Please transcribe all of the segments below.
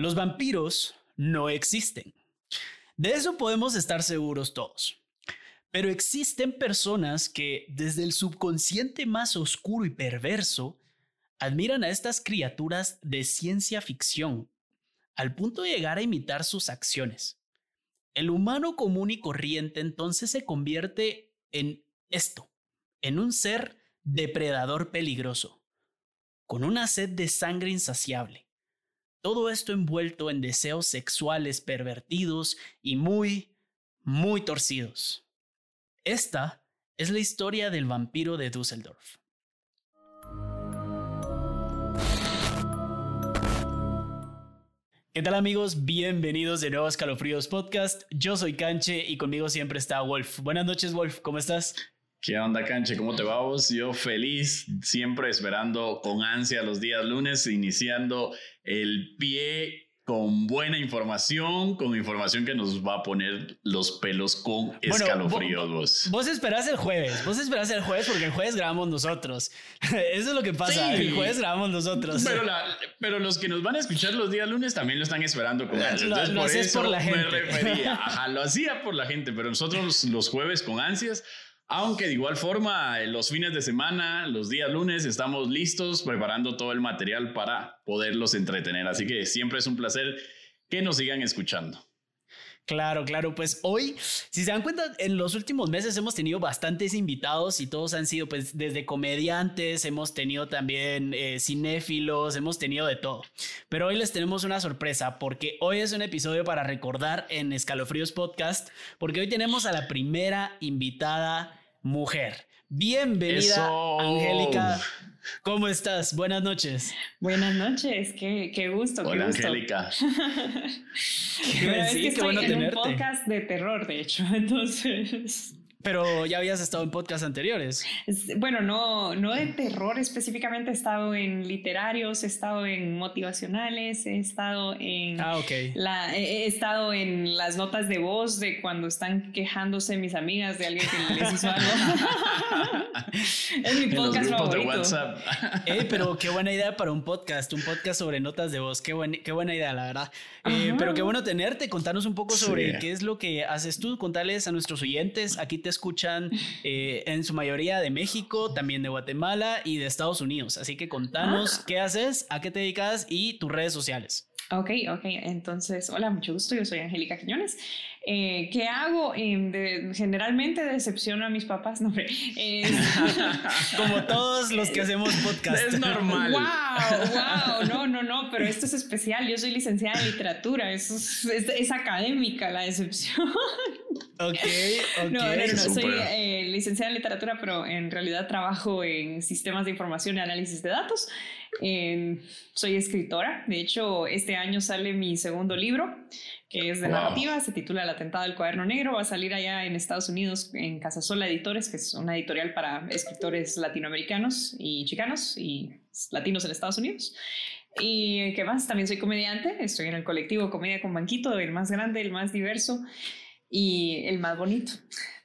Los vampiros no existen. De eso podemos estar seguros todos. Pero existen personas que desde el subconsciente más oscuro y perverso admiran a estas criaturas de ciencia ficción, al punto de llegar a imitar sus acciones. El humano común y corriente entonces se convierte en esto, en un ser depredador peligroso, con una sed de sangre insaciable, todo esto envuelto en deseos sexuales pervertidos y muy, muy torcidos. Esta es la historia del vampiro de Düsseldorf. ¿Qué tal amigos? Bienvenidos de nuevo a Escalofríos Podcast. Yo soy Canche y conmigo siempre está Wolf. Buenas noches Wolf, ¿cómo estás? ¿Qué onda, Canche? ¿Cómo te va vos? Yo feliz, siempre esperando con ansia los días lunes, iniciando el pie con buena información, con información que nos va a poner los pelos con escalofríos. vos. vos esperás el jueves, vos esperás el jueves porque el jueves grabamos nosotros. Eso es lo que pasa, el jueves grabamos nosotros. Pero, pero, los que nos van a escuchar los días lunes también lo están esperando con ansias. Entonces, por eso por la gente. me refería. Ajá, lo hacía por la gente, pero nosotros los jueves con ansias aunque de igual forma, los fines de semana, los días lunes, estamos listos preparando todo el material para poderlos entretener. Así que siempre es un placer que nos sigan escuchando. Claro, claro. Pues hoy, si se dan cuenta, en los últimos meses hemos tenido bastantes invitados y todos han sido, pues, desde comediantes, hemos tenido también eh, cinéfilos, hemos tenido de todo. Pero hoy les tenemos una sorpresa porque hoy es un episodio para recordar en Escalofríos Podcast, porque hoy tenemos a la primera invitada mujer. Bienvenida, Angélica. ¿Cómo estás? Buenas noches. Buenas noches, qué, qué gusto. Hola, Angélica. sí, qué bueno tenerte. un podcast de terror, de hecho, entonces. Pero ya habías estado en podcasts anteriores. Bueno, no, no de terror específicamente, he estado en literarios, he estado en motivacionales, he estado en... Ah, ok. La, he estado en las notas de voz de cuando están quejándose mis amigas de alguien que les hizo algo. es mi podcast favorito. De WhatsApp. pero qué buena idea para un podcast, un podcast sobre notas de voz. Qué, qué buena idea, la verdad. Eh, pero qué bueno tenerte, contarnos un poco sobre qué es lo que haces tú, contarles a nuestros oyentes. Aquí te escuchan eh, en su mayoría de México, también de Guatemala y de Estados Unidos. Así que contanos ah. qué haces, a qué te dedicas y tus redes sociales. Ok, ok. Entonces, hola, mucho gusto. Yo soy Angélica Quiñones. Eh, ¿Qué hago? Eh, generalmente decepciono a mis papás, no, eh, Como todos los que hacemos podcast. Es normal. Wow, wow, no, no, no, pero esto es especial. Yo soy licenciada en literatura, es, es, académica la decepción. Ok, ok. No, no, no, soy eh, licenciada en literatura, pero en realidad trabajo en sistemas de información y análisis de datos. Soy escritora, de hecho, este año sale mi segundo libro que es de narrativa, se titula El atentado del cuaderno negro, va a salir allá en Estados Unidos en Casasola Editores, que es una editorial para escritores latinoamericanos y chicanos y latinos en Estados Unidos. Y qué más, también soy comediante, estoy en el colectivo Comedia con Banquito, el más grande, el más diverso y el más bonito.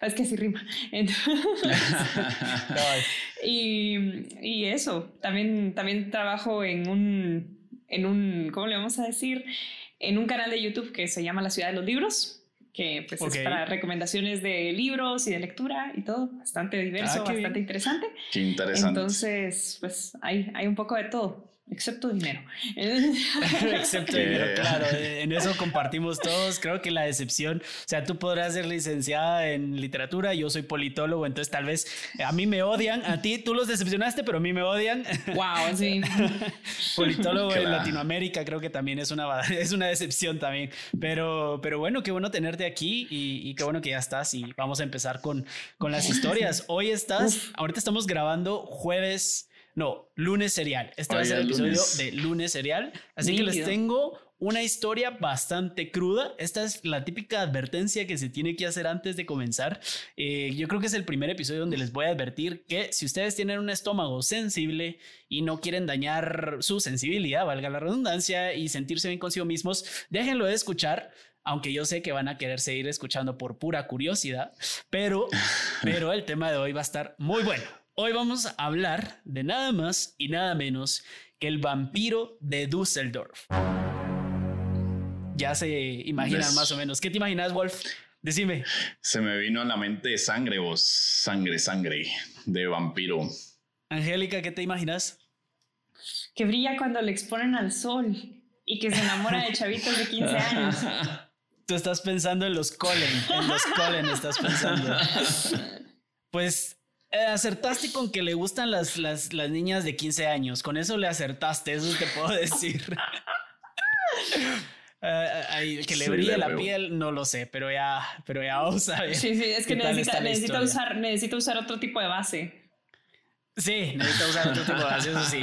Es que así rima. y, y, eso, también, también trabajo en un, en un, ¿cómo le vamos a decir? en un canal de YouTube que se llama La Ciudad de los Libros, que pues es para recomendaciones de libros y de lectura y todo, bastante diverso, ah, bastante interesante. Qué interesante. Entonces, pues hay, hay un poco de todo. Excepto dinero. Excepto dinero, claro. En eso compartimos todos. Creo que la decepción, o sea, tú podrás ser licenciada en literatura, yo soy politólogo, entonces tal vez a mí me odian, a ti tú los decepcionaste, pero a mí me odian. Wow, sí. politólogo en Latinoamérica creo que también es una, es una decepción también. Pero, pero bueno, qué bueno tenerte aquí y, qué bueno que ya estás y vamos a empezar con, con las historias. Hoy estás, ahorita estamos grabando jueves no, lunes serial. Este va a ser el episodio de lunes serial. Así que les tengo una historia bastante cruda. Esta es la típica advertencia que se tiene que hacer antes de comenzar. Eh, yo creo que es el primer episodio donde les voy a advertir que si ustedes tienen un estómago sensible y no quieren dañar su sensibilidad, valga la redundancia, y sentirse bien consigo mismos, déjenlo de escuchar aunque yo sé que van a querer seguir escuchando por pura curiosidad, pero, pero el tema de hoy va a estar muy bueno. Hoy vamos a hablar de nada más y nada menos que el vampiro de Düsseldorf. ya se imaginan más o menos. ¿Qué te imaginas, Wolf? Decime. Se me vino a la mente sangre, vos. Sangre, sangre de vampiro. Angélica, ¿qué te imaginas? Que brilla cuando le exponen al sol y que se enamora de chavitos de 15 años. Tú estás pensando en los Colen, en los Colen estás pensando. Pues acertaste con que le gustan las, las, las, niñas de 15 años. Con eso le acertaste, eso te puedo decir. Uh, que le brille la piel, no lo sé, pero ya, pero ya vamos a ver. Sí, sí, es que necesita, necesita, usar, necesita usar otro tipo de base. Sí, necesita usar otro tipo de base, eso sí.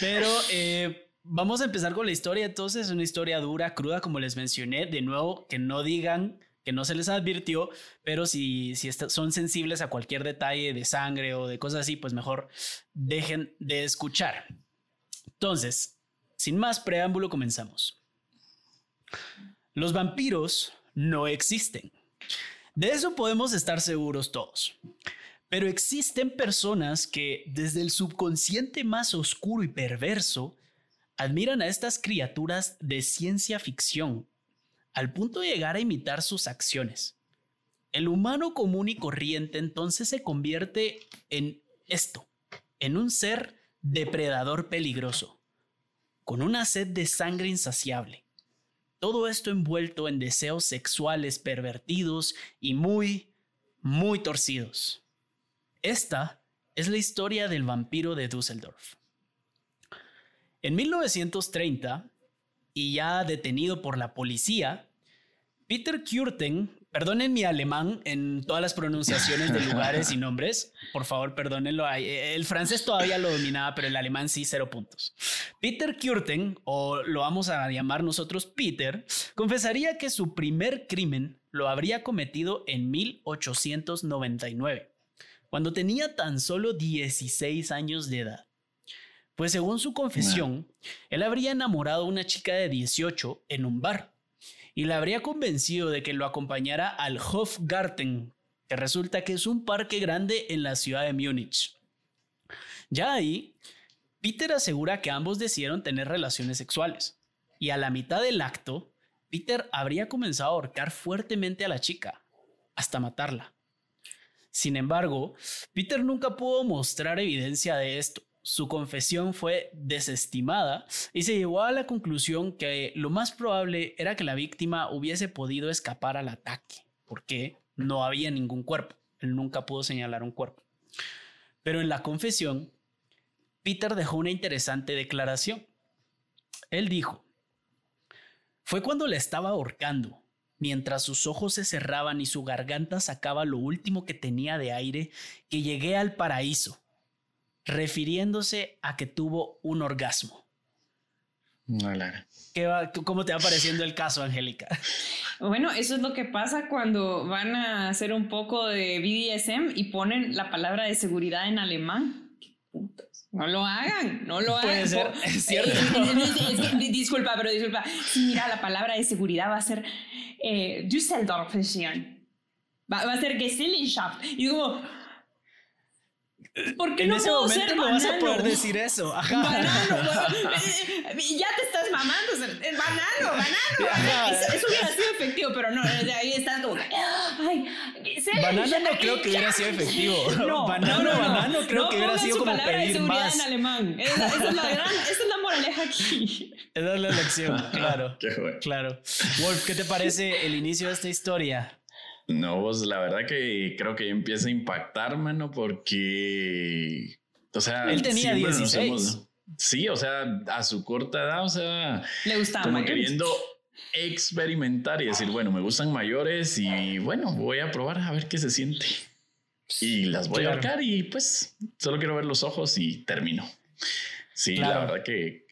Pero eh, vamos a empezar con la historia. Entonces, es una historia dura, cruda, como les mencioné. De nuevo, que no digan que no se les advirtió, pero si, si son sensibles a cualquier detalle de sangre o de cosas así, pues mejor dejen de escuchar. Entonces, sin más preámbulo, comenzamos. Los vampiros no existen. De eso podemos estar seguros todos. Pero existen personas que desde el subconsciente más oscuro y perverso admiran a estas criaturas de ciencia ficción, al punto de llegar a imitar sus acciones. El humano común y corriente entonces se convierte en esto, en un ser depredador peligroso, con una sed de sangre insaciable, todo esto envuelto en deseos sexuales pervertidos y muy, muy torcidos. Esta es la historia del vampiro de Düsseldorf. En 1930, y ya detenido por la policía, Peter Kürten Perdonen mi alemán en todas las pronunciaciones de lugares y nombres. Por favor, perdónenlo. El francés todavía lo dominaba, pero el alemán sí, cero puntos. Peter Kürten, o lo vamos a llamar nosotros Peter, confesaría que su primer crimen lo habría cometido en 1899, cuando tenía tan solo 16 años de edad. Pues según su confesión, él habría enamorado a una chica de 18 en un bar y la habría convencido de que lo acompañara al Hofgarten, que resulta que es un parque grande en la ciudad de Múnich. Ya ahí, Peter asegura que ambos decidieron tener relaciones sexuales, y a la mitad del acto, Peter habría comenzado a ahorcar fuertemente a la chica, hasta matarla. Sin embargo, Peter nunca pudo mostrar evidencia de esto, su confesión fue desestimada y se llegó a la conclusión que lo más probable era que la víctima hubiese podido escapar al ataque, porque no había ningún cuerpo. Él nunca pudo señalar un cuerpo. Pero en la confesión, Peter dejó una interesante declaración. Él dijo, fue cuando la estaba ahorcando, mientras sus ojos se cerraban y su garganta sacaba lo último que tenía de aire, que llegué al paraíso refiriéndose a que tuvo un orgasmo. ¿Qué va, ¿Cómo te va pareciendo el caso, Angélica? Bueno, eso es lo que pasa cuando van a hacer un poco de BDSM y ponen la palabra de seguridad en alemán. No lo hagan, no lo Puede hagan. Ser, es cierto. disculpa, pero disculpa. mira, la palabra de seguridad va a ser eh, Düsseldorf. Va, va a ser Gesellschaft. Y como, ¿Por qué en ese momento no vas a poder decir eso. Banano, ya te estás mamando. Banano, banano. Eso, hubiera sido efectivo, pero no, ahí estás como. Ay, banano no creo que hubiera sido efectivo. No, banano, no, banano creo que hubiera sido como pedir más. en alemán. Esa, es la gran, esa es la moraleja aquí. Esa es la lección, claro. Claro. Wolf, ¿qué te parece el inicio de esta historia? No, pues la verdad que creo que empieza a impactar, mano, porque. O sea. Él tenía 16. sí, o sea, a su corta edad, o sea. Le gustaba. Como queriendo experimentar y decir, bueno, me gustan mayores y bueno, voy a probar a ver qué se siente. Y las voy a ahorcar y pues solo quiero ver los ojos y termino. Sí, la verdad que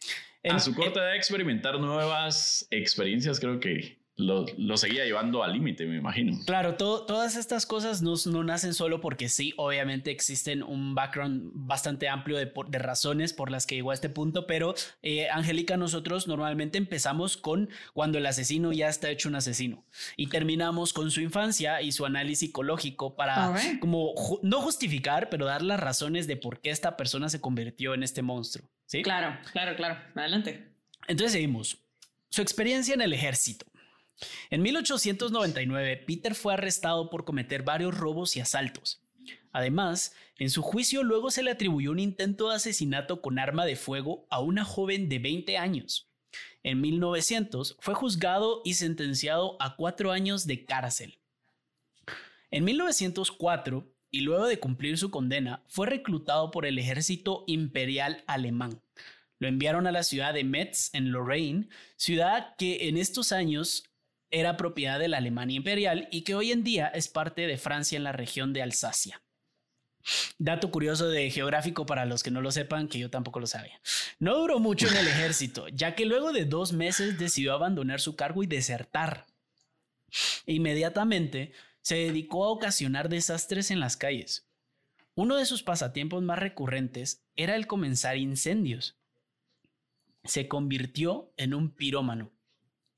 a su corta edad experimentar nuevas experiencias creo que lo, seguía llevando al límite, me imagino. Claro, todas estas cosas no, no, nacen solo porque sí, obviamente existen un background bastante amplio de, de razones por las que llegó a este punto, pero eh, Angélica, nosotros normalmente empezamos con cuando el asesino ya está hecho un asesino y terminamos con su infancia y su análisis psicológico para como no justificar, pero dar las razones de por qué esta persona se convirtió en este monstruo. ¿sí? Claro, claro, claro. Adelante. Entonces seguimos. Su experiencia en el ejército. En 1899, Peter fue arrestado por cometer varios robos y asaltos. Además, en su juicio luego se le atribuyó un intento de asesinato con arma de fuego a una joven de 20 años. En 1900 fue juzgado y sentenciado a cuatro años de cárcel. En 1904, y luego de cumplir su condena, fue reclutado por el ejército imperial alemán. Lo enviaron a la ciudad de Metz, en Lorraine, ciudad que en estos años era propiedad de la Alemania imperial y que hoy en día es parte de Francia en la región de Alsacia. Dato curioso de geográfico para los que no lo sepan, que yo tampoco lo sabía. No duró mucho en el ejército, ya que luego de dos meses decidió abandonar su cargo y desertar. Inmediatamente se dedicó a ocasionar desastres en las calles. Uno de sus pasatiempos más recurrentes era el comenzar incendios. Se convirtió en un pirómano.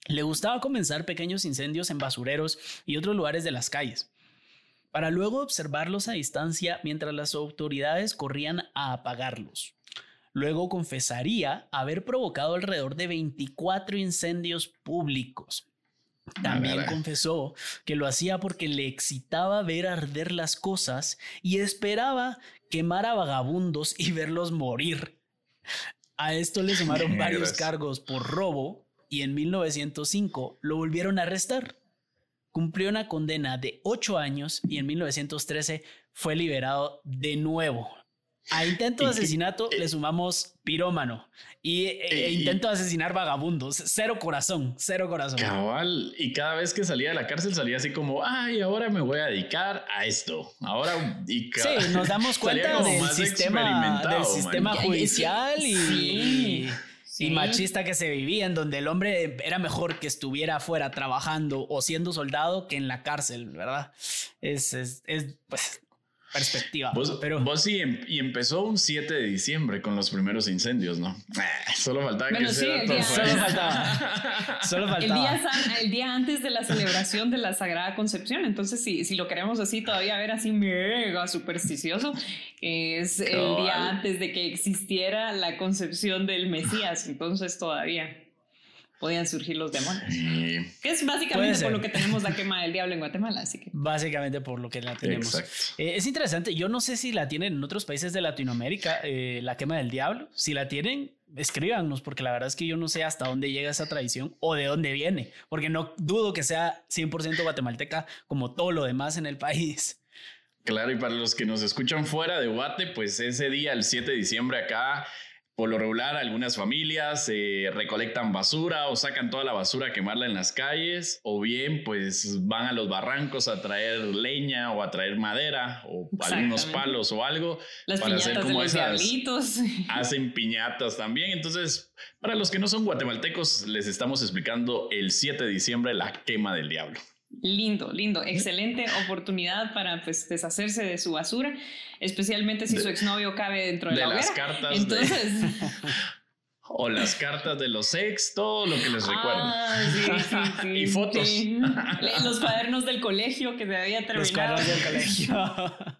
Le gustaba comenzar pequeños incendios en basureros y otros lugares de las calles para luego observarlos a distancia mientras las autoridades corrían a apagarlos. Luego confesaría haber provocado alrededor de 24 incendios públicos. También confesó que lo hacía porque le excitaba ver arder las cosas y esperaba quemar a vagabundos y verlos morir. A esto le sumaron varios cargos por robo y en 1905 lo volvieron a arrestar cumplió una condena de ocho años y en 1913 fue liberado de nuevo. A intento de asesinato le sumamos pirómano y, e, intento de asesinar vagabundos. Cero corazón, cero corazón. Cabal. Y cada vez que salía de la cárcel salía así como, ay, ahora me voy a dedicar a esto. Ahora. Y sí, nos damos cuenta del sistema, del sistema judicial y y machista que se vivía, en donde el hombre era mejor que estuviera afuera trabajando o siendo soldado que en la cárcel, ¿verdad? Es, es, es pues, perspectiva. Vos, pero... vos sí, em, y empezó un 7 de diciembre con los primeros incendios, ¿no? Solo faltaba que sí, Solo faltaba. Solo faltaba. El día, el día, antes de la celebración de la Sagrada Concepción. Entonces, si, si lo queremos así, todavía ver así mega supersticioso, es el día antes de que existiera la concepción del Mesías. Entonces, todavía podían surgir los demonios. Que es básicamente por lo que tenemos la quema del diablo en Guatemala, así que. Básicamente por lo que la tenemos. Eh, es interesante, yo no sé si la tienen en otros países de Latinoamérica, eh, la quema del diablo. Si la tienen, escríbanos, porque la verdad es que yo no sé hasta dónde llega esa tradición o de dónde viene, porque no dudo que sea 100% guatemalteca como todo lo demás en el país. Claro, y para los que nos escuchan fuera de Guate, pues ese día, el 7 de diciembre acá, por lo regular, algunas familias eh, recolectan basura o sacan toda la basura a quemarla en las calles, o bien pues van a los barrancos a traer leña o a traer madera o algunos palos o algo para hacer como esas. Hacen piñatas también. Entonces, para los que no son guatemaltecos, les estamos explicando el 7 de diciembre la quema del diablo. Lindo, lindo, excelente oportunidad para pues, deshacerse de su basura, especialmente si su exnovio cabe dentro de, de la las cartas. Entonces, o las cartas de los ex, todo lo que les ah, recuerda. y fotos. Los cuadernos del colegio que se había terminado. Los cuadernos del colegio.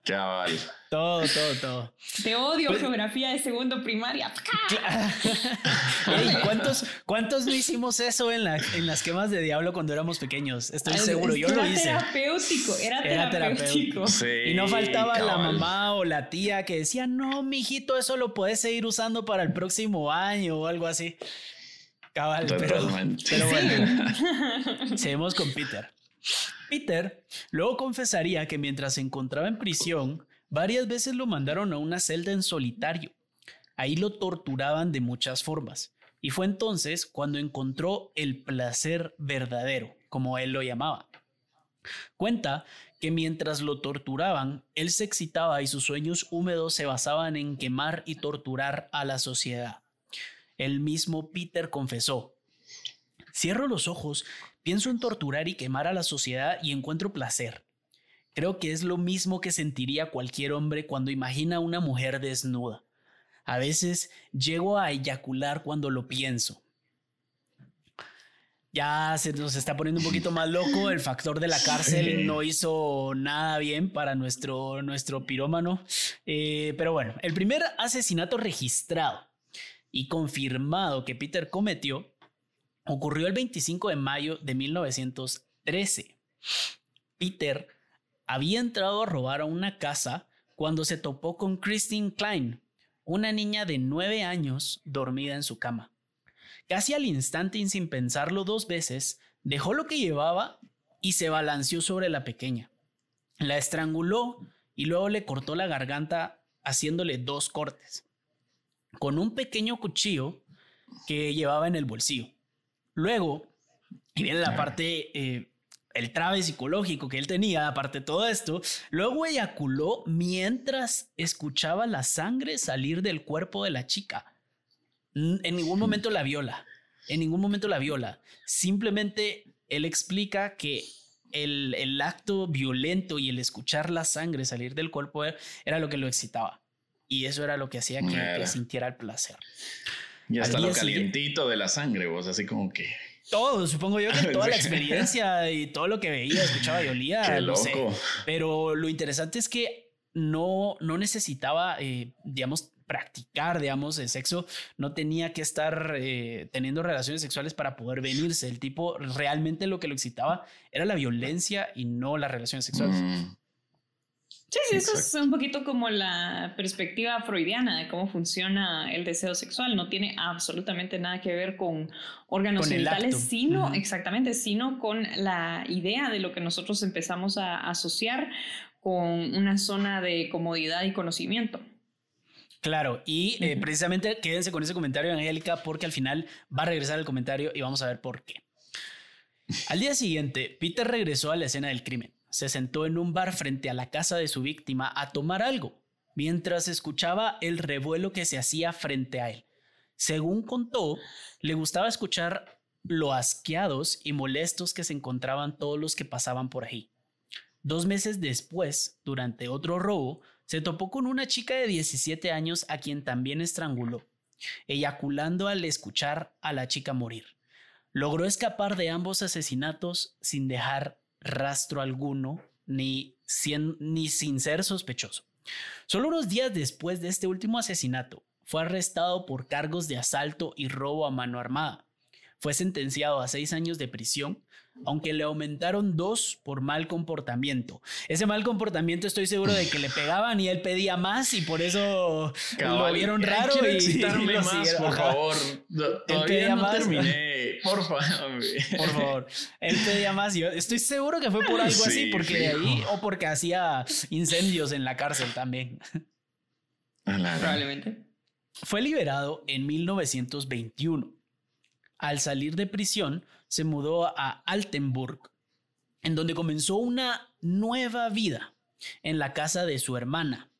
Cabal. Todo, todo, todo. Te odio, pues- geografía de segundo primaria. ¿cuántos, ¿Cuántos no hicimos eso en, la, en las quemas de diablo cuando éramos pequeños? Estoy seguro, yo lo hice. Era terapéutico, era, terapéutico. y no faltaba la mamá o la tía que decía, no, mijito, eso lo puedes seguir usando para el próximo año o algo así. Cabal, pero, pero bueno, seguimos con Peter. Peter luego confesaría que mientras se encontraba en prisión, Varias veces lo mandaron a una celda en solitario. Ahí lo torturaban de muchas formas. Y fue entonces cuando encontró el placer verdadero, como él lo llamaba. Cuenta que mientras lo torturaban, él se excitaba y sus sueños húmedos se basaban en quemar y torturar a la sociedad. El mismo Peter confesó, Cierro los ojos, pienso en torturar y quemar a la sociedad y encuentro placer. Creo que es lo mismo que sentiría cualquier hombre cuando imagina a una mujer desnuda. A veces llego a eyacular cuando lo pienso. Ya se nos está poniendo un poquito más loco. El factor de la cárcel no hizo nada bien para nuestro, nuestro pirómano. Eh, pero bueno, el primer asesinato registrado y confirmado que Peter cometió ocurrió el 25 de mayo de 1913. Peter había entrado a robar a una casa cuando se topó con Christine Klein, una niña de nueve años dormida en su cama. Casi al instante y sin pensarlo dos veces, dejó lo que llevaba y se balanceó sobre la pequeña. La estranguló y luego le cortó la garganta haciéndole dos cortes, con un pequeño cuchillo que llevaba en el bolsillo. Luego, y viene la parte, eh, el trave psicológico que él tenía, aparte de todo esto, luego eyaculó mientras escuchaba la sangre salir del cuerpo de la chica. En ningún momento la viola, en ningún momento la viola. Simplemente él explica que el, acto violento y el escuchar la sangre salir del cuerpo era lo que lo excitaba. Y eso era lo que hacía que, sintiera el placer. Y hasta lo calientito de la sangre, vos, así como que. Todo, supongo yo que toda la experiencia y todo lo que veía, escuchaba y olía, lo sé. Pero lo interesante es que no, no necesitaba, eh, digamos, practicar, digamos, el sexo, no tenía que estar eh, teniendo relaciones sexuales para poder venirse. El tipo realmente lo que lo excitaba era la violencia y no las relaciones sexuales. Mm. Sí, sí, eso es un poquito como la perspectiva freudiana de cómo funciona el deseo sexual. No tiene absolutamente nada que ver con órganos genitales, sino, exactamente, sino con la idea de lo que nosotros empezamos a asociar con una zona de comodidad y conocimiento. Claro, y eh, precisamente quédense con ese comentario, Angélica, porque al final va a regresar el comentario y vamos a ver por qué. Al día siguiente, Peter regresó a la escena del crimen. Se sentó en un bar frente a la casa de su víctima a tomar algo, mientras escuchaba el revuelo que se hacía frente a él. Según contó, le gustaba escuchar lo asqueados y molestos que se encontraban todos los que pasaban por ahí. Dos meses después, durante otro robo, se topó con una chica de 17 años a quien también estranguló, eyaculando al escuchar a la chica morir. Logró escapar de ambos asesinatos sin dejar rastro alguno ni, ni sin ser sospechoso. Solo unos días después de este último asesinato, fue arrestado por cargos de asalto y robo a mano armada. Fue sentenciado a seis años de prisión aunque le aumentaron dos por mal comportamiento. Ese mal comportamiento estoy seguro de que le pegaban y él pedía más y por eso lo vieron raro y, más, por favor. Todavía no terminé, por favor. Por favor. Él pedía más y yo estoy seguro que fue por algo así, porque de ahí o porque hacía incendios en la cárcel también. Probablemente. Fue liberado en 1921. Al salir de prisión, se mudó a Altenburg, en donde comenzó una nueva vida en la casa de su hermana.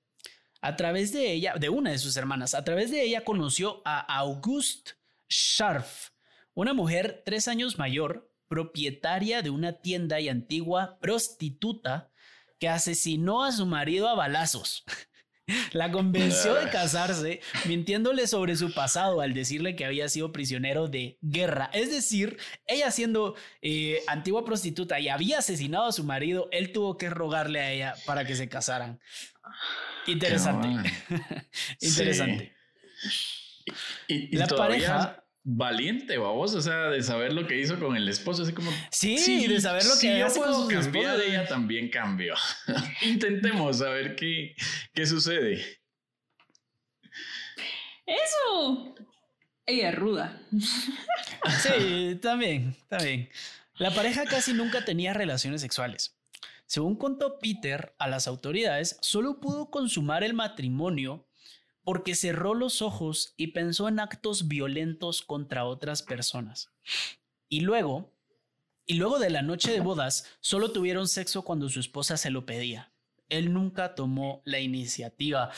A través de ella, de una de sus hermanas, a través de ella conoció a August Scharf, una mujer tres años mayor, propietaria de una tienda y antigua prostituta que asesinó a su marido a balazos. La convenció de casarse, mintiéndole sobre su pasado al decirle que había sido prisionero de guerra. Es decir, ella siendo eh, antigua prostituta y había asesinado a su marido, él tuvo que rogarle a ella para que se casaran. Interesante. Interesante. Y, la pareja valiente, vamos, o sea, de saber lo que hizo con el esposo, así como... Sí, de saber lo que hace con su cambiar, ella también cambió. Intentemos saber qué, qué sucede. Eso. Ella es ruda. sí, también, también. La pareja casi nunca tenía relaciones sexuales. Según contó Peter a las autoridades, solo pudo consumar el matrimonio porque cerró los ojos y pensó en actos violentos contra otras personas. Y luego, y luego de la noche de bodas, solo tuvieron sexo cuando su esposa se lo pedía. Él nunca tomó la iniciativa.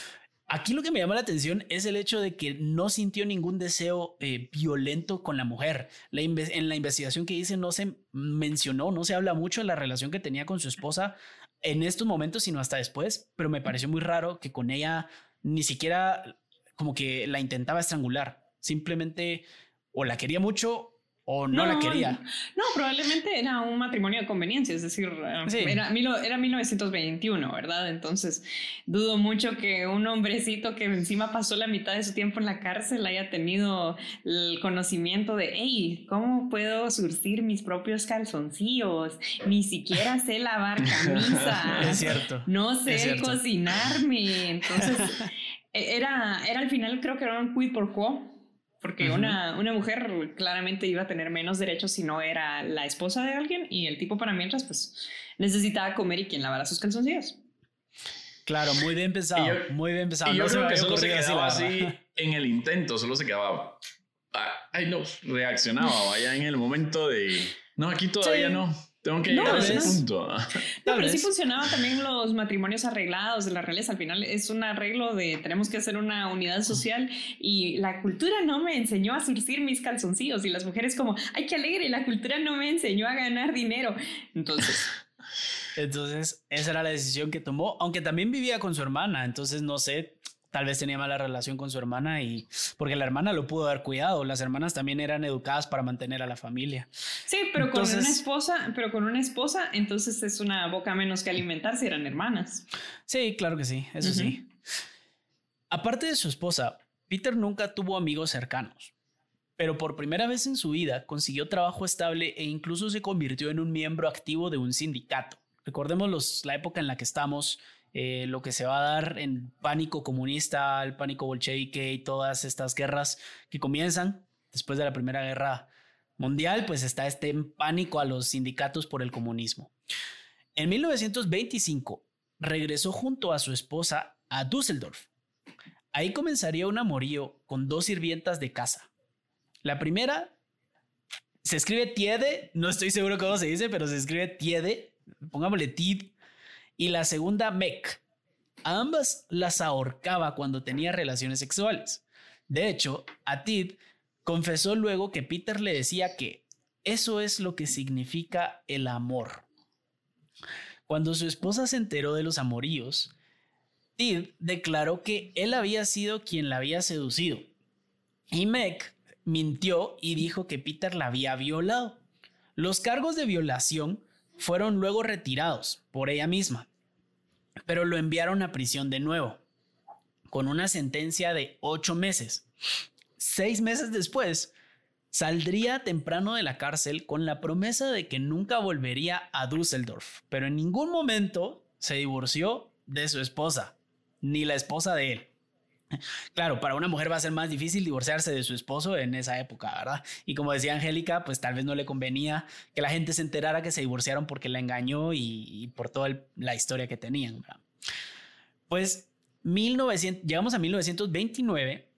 Aquí lo que me llama la atención es el hecho de que no sintió ningún deseo eh, violento con la mujer. en la investigación que hice no se mencionó, no se habla mucho de la relación que tenía con su esposa en estos momentos, sino hasta después, pero me pareció muy raro que con ella ni siquiera como que la intentaba estrangular. Simplemente o la quería mucho o no, la quería. No, probablemente era un matrimonio de conveniencia, es decir, eh, era, era 1921, ¿verdad? Entonces, dudo mucho que un hombrecito que encima pasó la mitad de su tiempo en la cárcel haya tenido el conocimiento de, hey, ¿cómo puedo surcir mis propios calzoncillos? Ni siquiera sé lavar camisa. es cierto. No sé cocinarme. Entonces, e-, era, era al final creo que era un quid por quo porque una, una, mujer claramente iba a tener menos derechos si no era la esposa de alguien y el tipo para mientras pues necesitaba comer y quien lavara sus calzoncillos. Claro, muy bien pensado, muy bien pensado. Y yo creo que solo se quedaba así, en el intento, solo se quedaba, ah, ay no, reaccionaba, vaya en el momento de, no, aquí todavía no. Tengo que llegar a ese punto. No, pero sí funcionaban también los matrimonios arreglados de las reales. Al final es un arreglo de tenemos que hacer una unidad social y la cultura no me enseñó a surcir mis calzoncillos y las mujeres como, ay, qué alegre, la cultura no me enseñó a ganar dinero. Entonces... Entonces, esa era la decisión que tomó, aunque también vivía con su hermana, entonces no sé, tal vez tenía mala relación con su hermana y porque la hermana lo pudo haber cuidado, las hermanas también eran educadas para mantener a la familia. Sí, pero con una esposa, pero con una esposa, entonces es una boca menos que alimentar si eran hermanas. Sí, claro que sí, eso sí. Aparte de su esposa, Peter nunca tuvo amigos cercanos, pero por primera vez en su vida consiguió trabajo estable e incluso se convirtió en un miembro activo de un sindicato. Recordemos la época en la que estamos, eh, lo que se va a dar en pánico comunista, el pánico bolchevique y todas estas guerras que comienzan después de la Primera Guerra Mundial, pues está este pánico a los sindicatos por el comunismo. En 1925 regresó junto a su esposa a Düsseldorf. Ahí comenzaría un amorío con dos sirvientas de casa. La primera se escribe Tiede, no estoy seguro cómo se dice, pero se escribe Tiede, pongámosle Tid, y la segunda Mec. ambas las ahorcaba cuando tenía relaciones sexuales. De hecho, Atid confesó luego que Peter le decía que eso es lo que significa el amor. Cuando su esposa se enteró de los amoríos, Tid declaró que él había sido quien la había seducido. Y Meg mintió y dijo que Peter la había violado. Los cargos de violación fueron luego retirados por ella misma pero lo enviaron a prisión de nuevo, con una sentencia de ocho meses. Seis meses después, saldría temprano de la cárcel con la promesa de que nunca volvería a Düsseldorf, pero en ningún momento se divorció de su esposa, ni la esposa de él. Claro, para una mujer va a ser más difícil divorciarse de su esposo en esa época, ¿verdad? Y como decía Angélica, pues tal vez no le convenía que la gente se enterara que se divorciaron porque la engañó y, por toda la historia que tenían, ¿verdad? Pues 1900, llegamos a 1929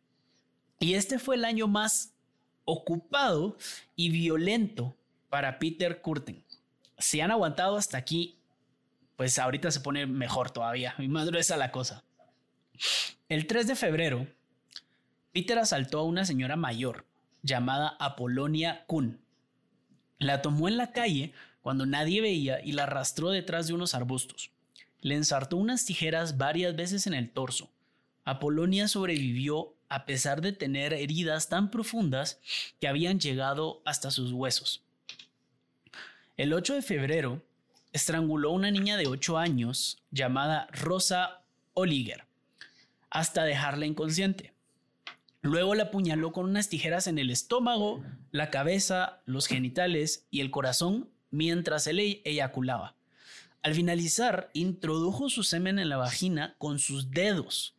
y este fue el año más ocupado y violento para Peter Curtin. Si han aguantado hasta aquí, pues ahorita se pone mejor todavía. Mi madre es a la cosa. El 3 de febrero, Peter asaltó a una señora mayor llamada Apolonia Kuhn. La tomó en la calle cuando nadie veía y la arrastró detrás de unos arbustos. Le ensartó unas tijeras varias veces en el torso. Apolonia sobrevivió a pesar de tener heridas tan profundas que habían llegado hasta sus huesos. El 8 de febrero, estranguló a una niña de 8 años llamada Rosa Oliger hasta dejarla inconsciente. Luego la apuñaló con unas tijeras en el estómago, la cabeza, los genitales y el corazón mientras él eyaculaba. Al finalizar, introdujo su semen en la vagina con sus dedos,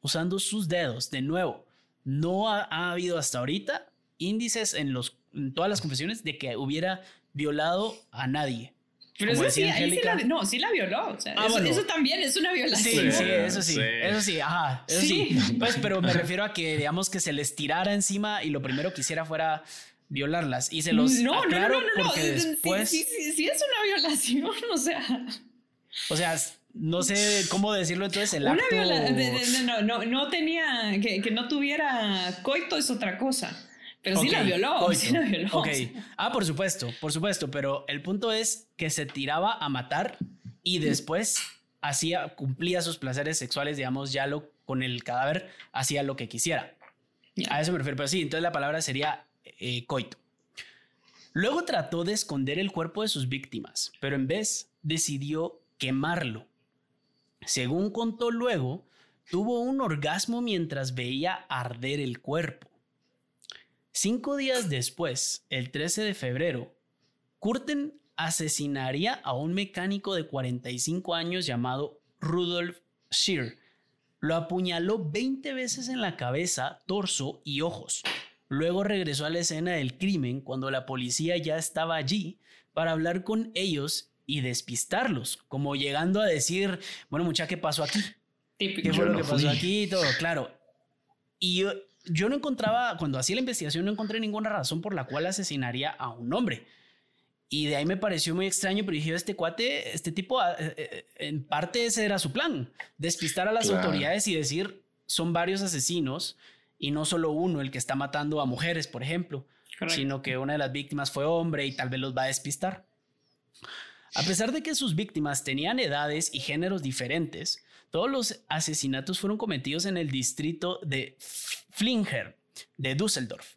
usando sus dedos. De nuevo, no ha, habido hasta ahorita índices en todas las confesiones de que hubiera violado a nadie. Pero eso sí, ahí sí la, no, sí la violó. O sea, ah, eso, también es una violación. Sí, sí, eso sí, eso sí, ajá, eso sí. Pues, pero me refiero a que, digamos, que se les tirara encima y lo primero que hiciera fuera violarlas. Y se los no, no, no, no, porque después... Sí, sí, sí, es una violación, o sea... O sea, no sé cómo decirlo entonces, el acto... no, no, no tenía, que, que no tuviera coito es otra cosa. Pero sí la violó, sí la violó. Ok. Ah, por supuesto, por supuesto. Pero el punto es que se tiraba a matar y después hacía, cumplía sus placeres sexuales, digamos, ya lo, con el cadáver, hacía lo que quisiera. A eso me refiero. Pero sí, entonces la palabra sería eh, coito. Luego trató de esconder el cuerpo de sus víctimas, pero en vez decidió quemarlo. Según contó luego, tuvo un orgasmo mientras veía arder el cuerpo. Cinco días después, el 13 de febrero, Curten asesinaría a un mecánico de 45 años llamado Rudolf Scheer. Lo apuñaló 20 veces en la cabeza, torso y ojos. Luego regresó a la escena del crimen cuando la policía ya estaba allí para hablar con ellos y despistarlos, como llegando a decir, bueno, mucha, ¿qué pasó aquí? ¿Qué fue lo que pasó aquí? Todo, claro. Y yo, no encontraba, cuando hacía la investigación, no encontré ninguna razón por la cual asesinaría a un hombre. Y de ahí me pareció muy extraño, pero dije, este cuate, este tipo, ah, eh, eh, en parte ese era su plan, despistar a las autoridades y decir, son varios asesinos y no solo uno el que está matando a mujeres, por ejemplo, sino que una de las víctimas fue hombre y tal vez los va a despistar. A pesar de que sus víctimas tenían edades y géneros diferentes, todos los asesinatos fueron cometidos en el distrito de Flinger, de Düsseldorf.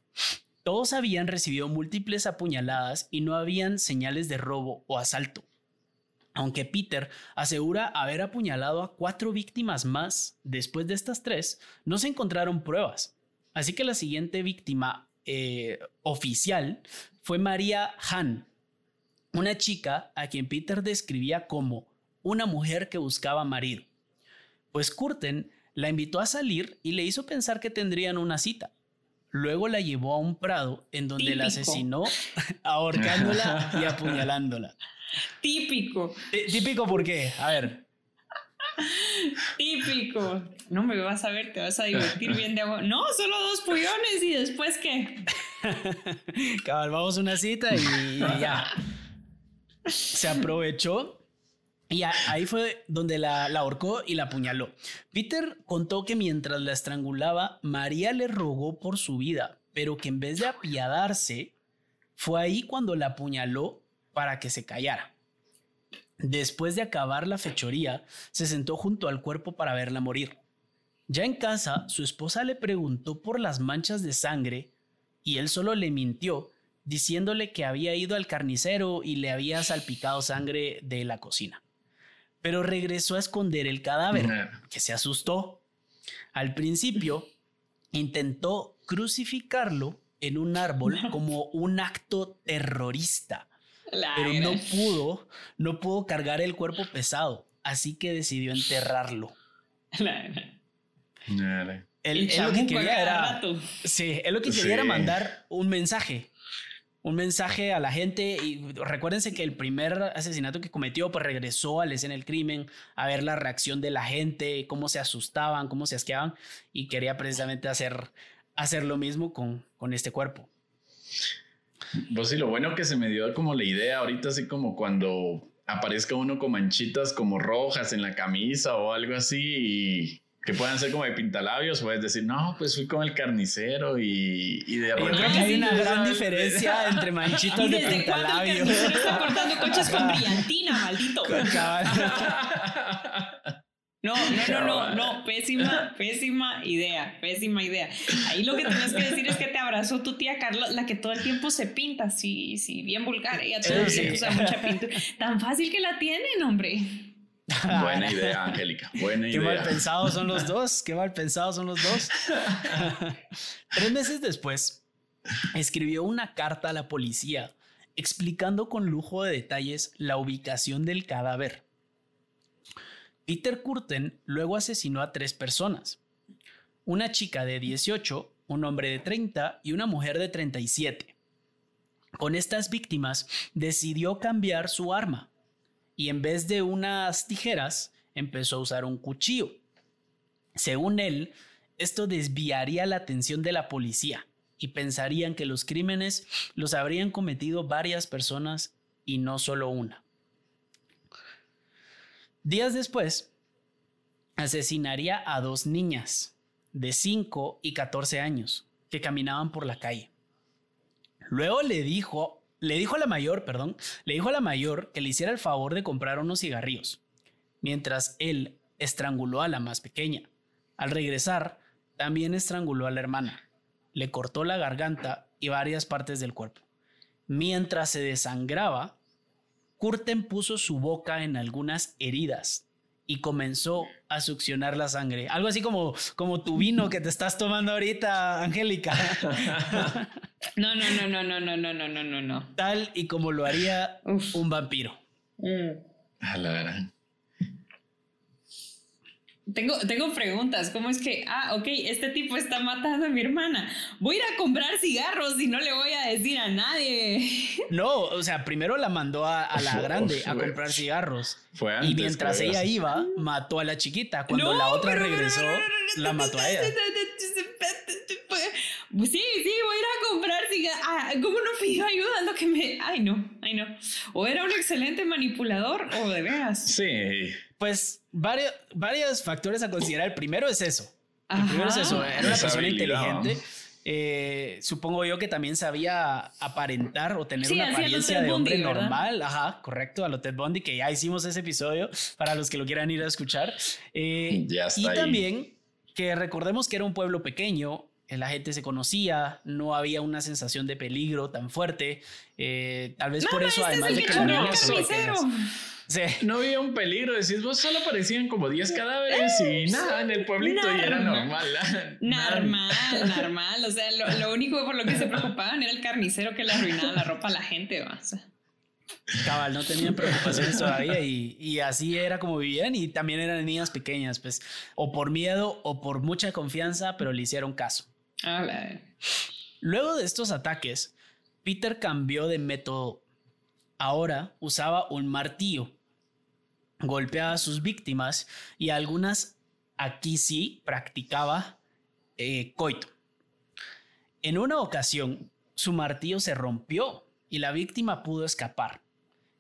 Todos habían recibido múltiples apuñaladas y no habían señales de robo o asalto. Aunque Peter asegura haber apuñalado a cuatro víctimas más después de estas tres, no se encontraron pruebas. Así que la siguiente víctima eh, oficial fue María Hahn, una chica a quien Peter describía como una mujer que buscaba marido. Pues Curten la invitó a salir y le hizo pensar que tendrían una cita. Luego la llevó a un prado en donde la asesinó ahorcándola y apuñalándola. Típico. Típico, ¿por qué? A ver. Típico. No me vas a ver, te vas a divertir bien de agua. No, solo dos pullones y después qué. Cabal, vamos a una cita y ya. Se aprovechó y ahí fue donde la, ahorcó y la apuñaló. Peter contó que mientras la estrangulaba, María le rogó por su vida, pero que en vez de apiadarse, fue ahí cuando la apuñaló para que se callara. Después de acabar la fechoría, se sentó junto al cuerpo para verla morir. Ya en casa, su esposa le preguntó por las manchas de sangre y él solo le mintió, diciéndole que había ido al carnicero y le había salpicado sangre de la cocina pero regresó a esconder el cadáver, que se asustó. Al principio, intentó crucificarlo en un árbol como un acto terrorista, pero no pudo, no pudo cargar el cuerpo pesado, así que decidió enterrarlo. Él, lo que quería era, sí, él lo que quería era mandar un mensaje un mensaje a la gente y recuérdense que el primer asesinato que cometió pues regresó a la escena del crimen a ver la reacción de la gente, cómo se asustaban, cómo se asqueaban y quería precisamente hacer, hacer lo mismo con, con este cuerpo. Pues sí, lo bueno que se me dio como la idea ahorita así como cuando aparezca uno con manchitas como rojas en la camisa o algo así y que puedan ser como de pintalabios, puedes decir, no, pues fui con el carnicero y, y de repente. Creo que hay una gran diferencia entre manchitas de pintalabios. El está cortando coches con brillantina, maldito. No, no, no, no, no, pésima, pésima idea, pésima idea. Ahí lo que tienes que decir es que te abrazó tu tía Carla, la que todo el tiempo se pinta, sí, sí, bien vulgar, ella todo el tiempo usa mucha pintura. Tan fácil que la tienen, hombre. Buena idea, Angélica. Buena idea. Qué mal pensados son los dos. Qué mal pensados son los dos. Tres meses después, escribió una carta a la policía explicando con lujo de detalles la ubicación del cadáver. Peter Curten luego asesinó a tres personas. Una chica de 18, un hombre de 30 y una mujer de 37. Con estas víctimas decidió cambiar su arma y en vez de unas tijeras empezó a usar un cuchillo. Según él, esto desviaría la atención de la policía y pensarían que los crímenes los habrían cometido varias personas y no solo una. Días después, asesinaría a dos niñas de 5 y 14 años que caminaban por la calle. Luego le dijo le dijo a la mayor, perdón, le dijo a la mayor que le hiciera el favor de comprar unos cigarrillos, mientras él estranguló a la más pequeña. Al regresar, también estranguló a la hermana, le cortó la garganta y varias partes del cuerpo. Mientras se desangraba, Curten puso su boca en algunas heridas y comenzó a succionar la sangre. Algo así como, como tu vino que te estás tomando ahorita, Angélica. No, no, no, no, no, no, no, no, no, no, no. Tal y como lo haría un vampiro. Mm. A la verdad. Tengo, tengo preguntas. ¿Cómo es que, ah, ok, este tipo está matando a mi hermana? Voy a ir a comprar cigarros y no le voy a decir a nadie. No, o sea, primero la mandó a, la grande a comprar cigarros. Fue antes, y mientras ella iba, mató a la chiquita. Cuando la otra regresó, la mató a ella. Sí, sí, voy a ir a comprar cigarros. Ah, ¿Cómo no pidió ayuda? Lo que me. Ay, no, ay, no. O era un excelente manipulador o de veras. Sí. Pues varios, varios factores a considerar. El primero es eso. El primero es eso. Era una persona inteligente. Eh, supongo yo que también sabía aparentar o tener una apariencia de hombre normal. Ajá, correcto, a lo Ted Bundy, que ya hicimos ese episodio para los que lo quieran ir a escuchar. Eh, ya está y también que recordemos que era un pueblo pequeño, la gente se conocía, no había una sensación de peligro tan fuerte. tal vez por eso, este además de que no había un peligro, decís vos solo aparecían como 10 cadáveres y nada en el pueblito y era normal. Normal, normal. O sea, lo, único por lo que se preocupaban era el carnicero que le arruinaba la ropa a la gente. O Cabal, no tenían preocupaciones todavía y, y, así era como vivían y también eran niñas pequeñas, pues, o por miedo o por mucha confianza, pero le hicieron caso. Luego de estos ataques, Peter cambió de método. Ahora usaba un martillo golpeaba a sus víctimas y algunas aquí sí practicaba eh, coito. En una ocasión, su martillo se rompió y la víctima pudo escapar.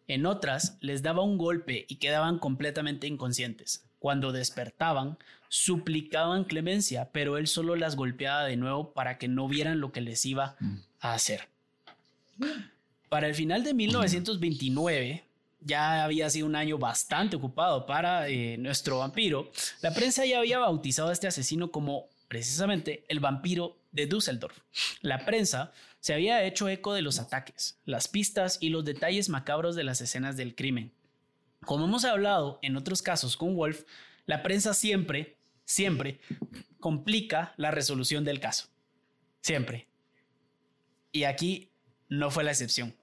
En otras, les daba un golpe y quedaban completamente inconscientes. Cuando despertaban, suplicaban clemencia, pero él solo las golpeaba de nuevo para que no vieran lo que les iba a hacer. Para el final de 1929, ya había sido un año bastante ocupado para eh, nuestro vampiro, la prensa ya había bautizado a este asesino como precisamente el vampiro de Düsseldorf. La prensa se había hecho eco de los ataques, las pistas y los detalles macabros de las escenas del crimen. Como hemos hablado en otros casos con Wolf, la prensa siempre, siempre complica la resolución del caso. Siempre. Y aquí no fue la excepción.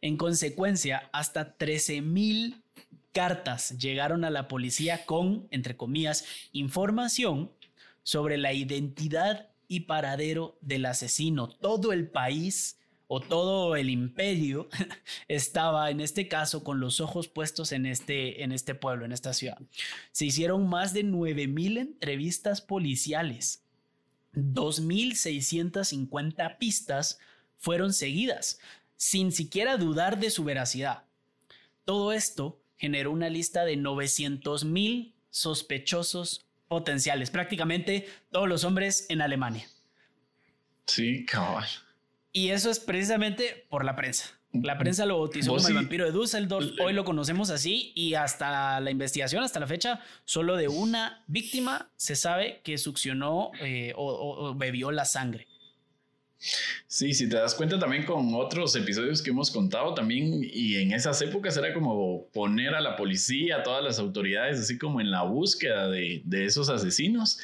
En consecuencia, hasta 13.000 cartas llegaron a la policía con, entre comillas, información sobre la identidad y paradero del asesino. Todo el país o todo el imperio estaba en este caso con los ojos puestos en este, en este pueblo, en esta ciudad. Se hicieron más de 9.000 entrevistas policiales. 2.650 pistas fueron seguidas sin siquiera dudar de su veracidad. Todo esto generó una lista de 900 mil sospechosos potenciales, prácticamente todos los hombres en Alemania. Sí, cabal. Y eso es precisamente por la prensa. La prensa lo bautizó como el vampiro de Düsseldorf. Hoy lo conocemos así y hasta la investigación, hasta la fecha, solo de una víctima se sabe que succionó eh, o bebió la sangre. Sí, si te das cuenta también con otros episodios que hemos contado también, y en esas épocas era como poner a la policía, a todas las autoridades, así como en la búsqueda de, de esos asesinos.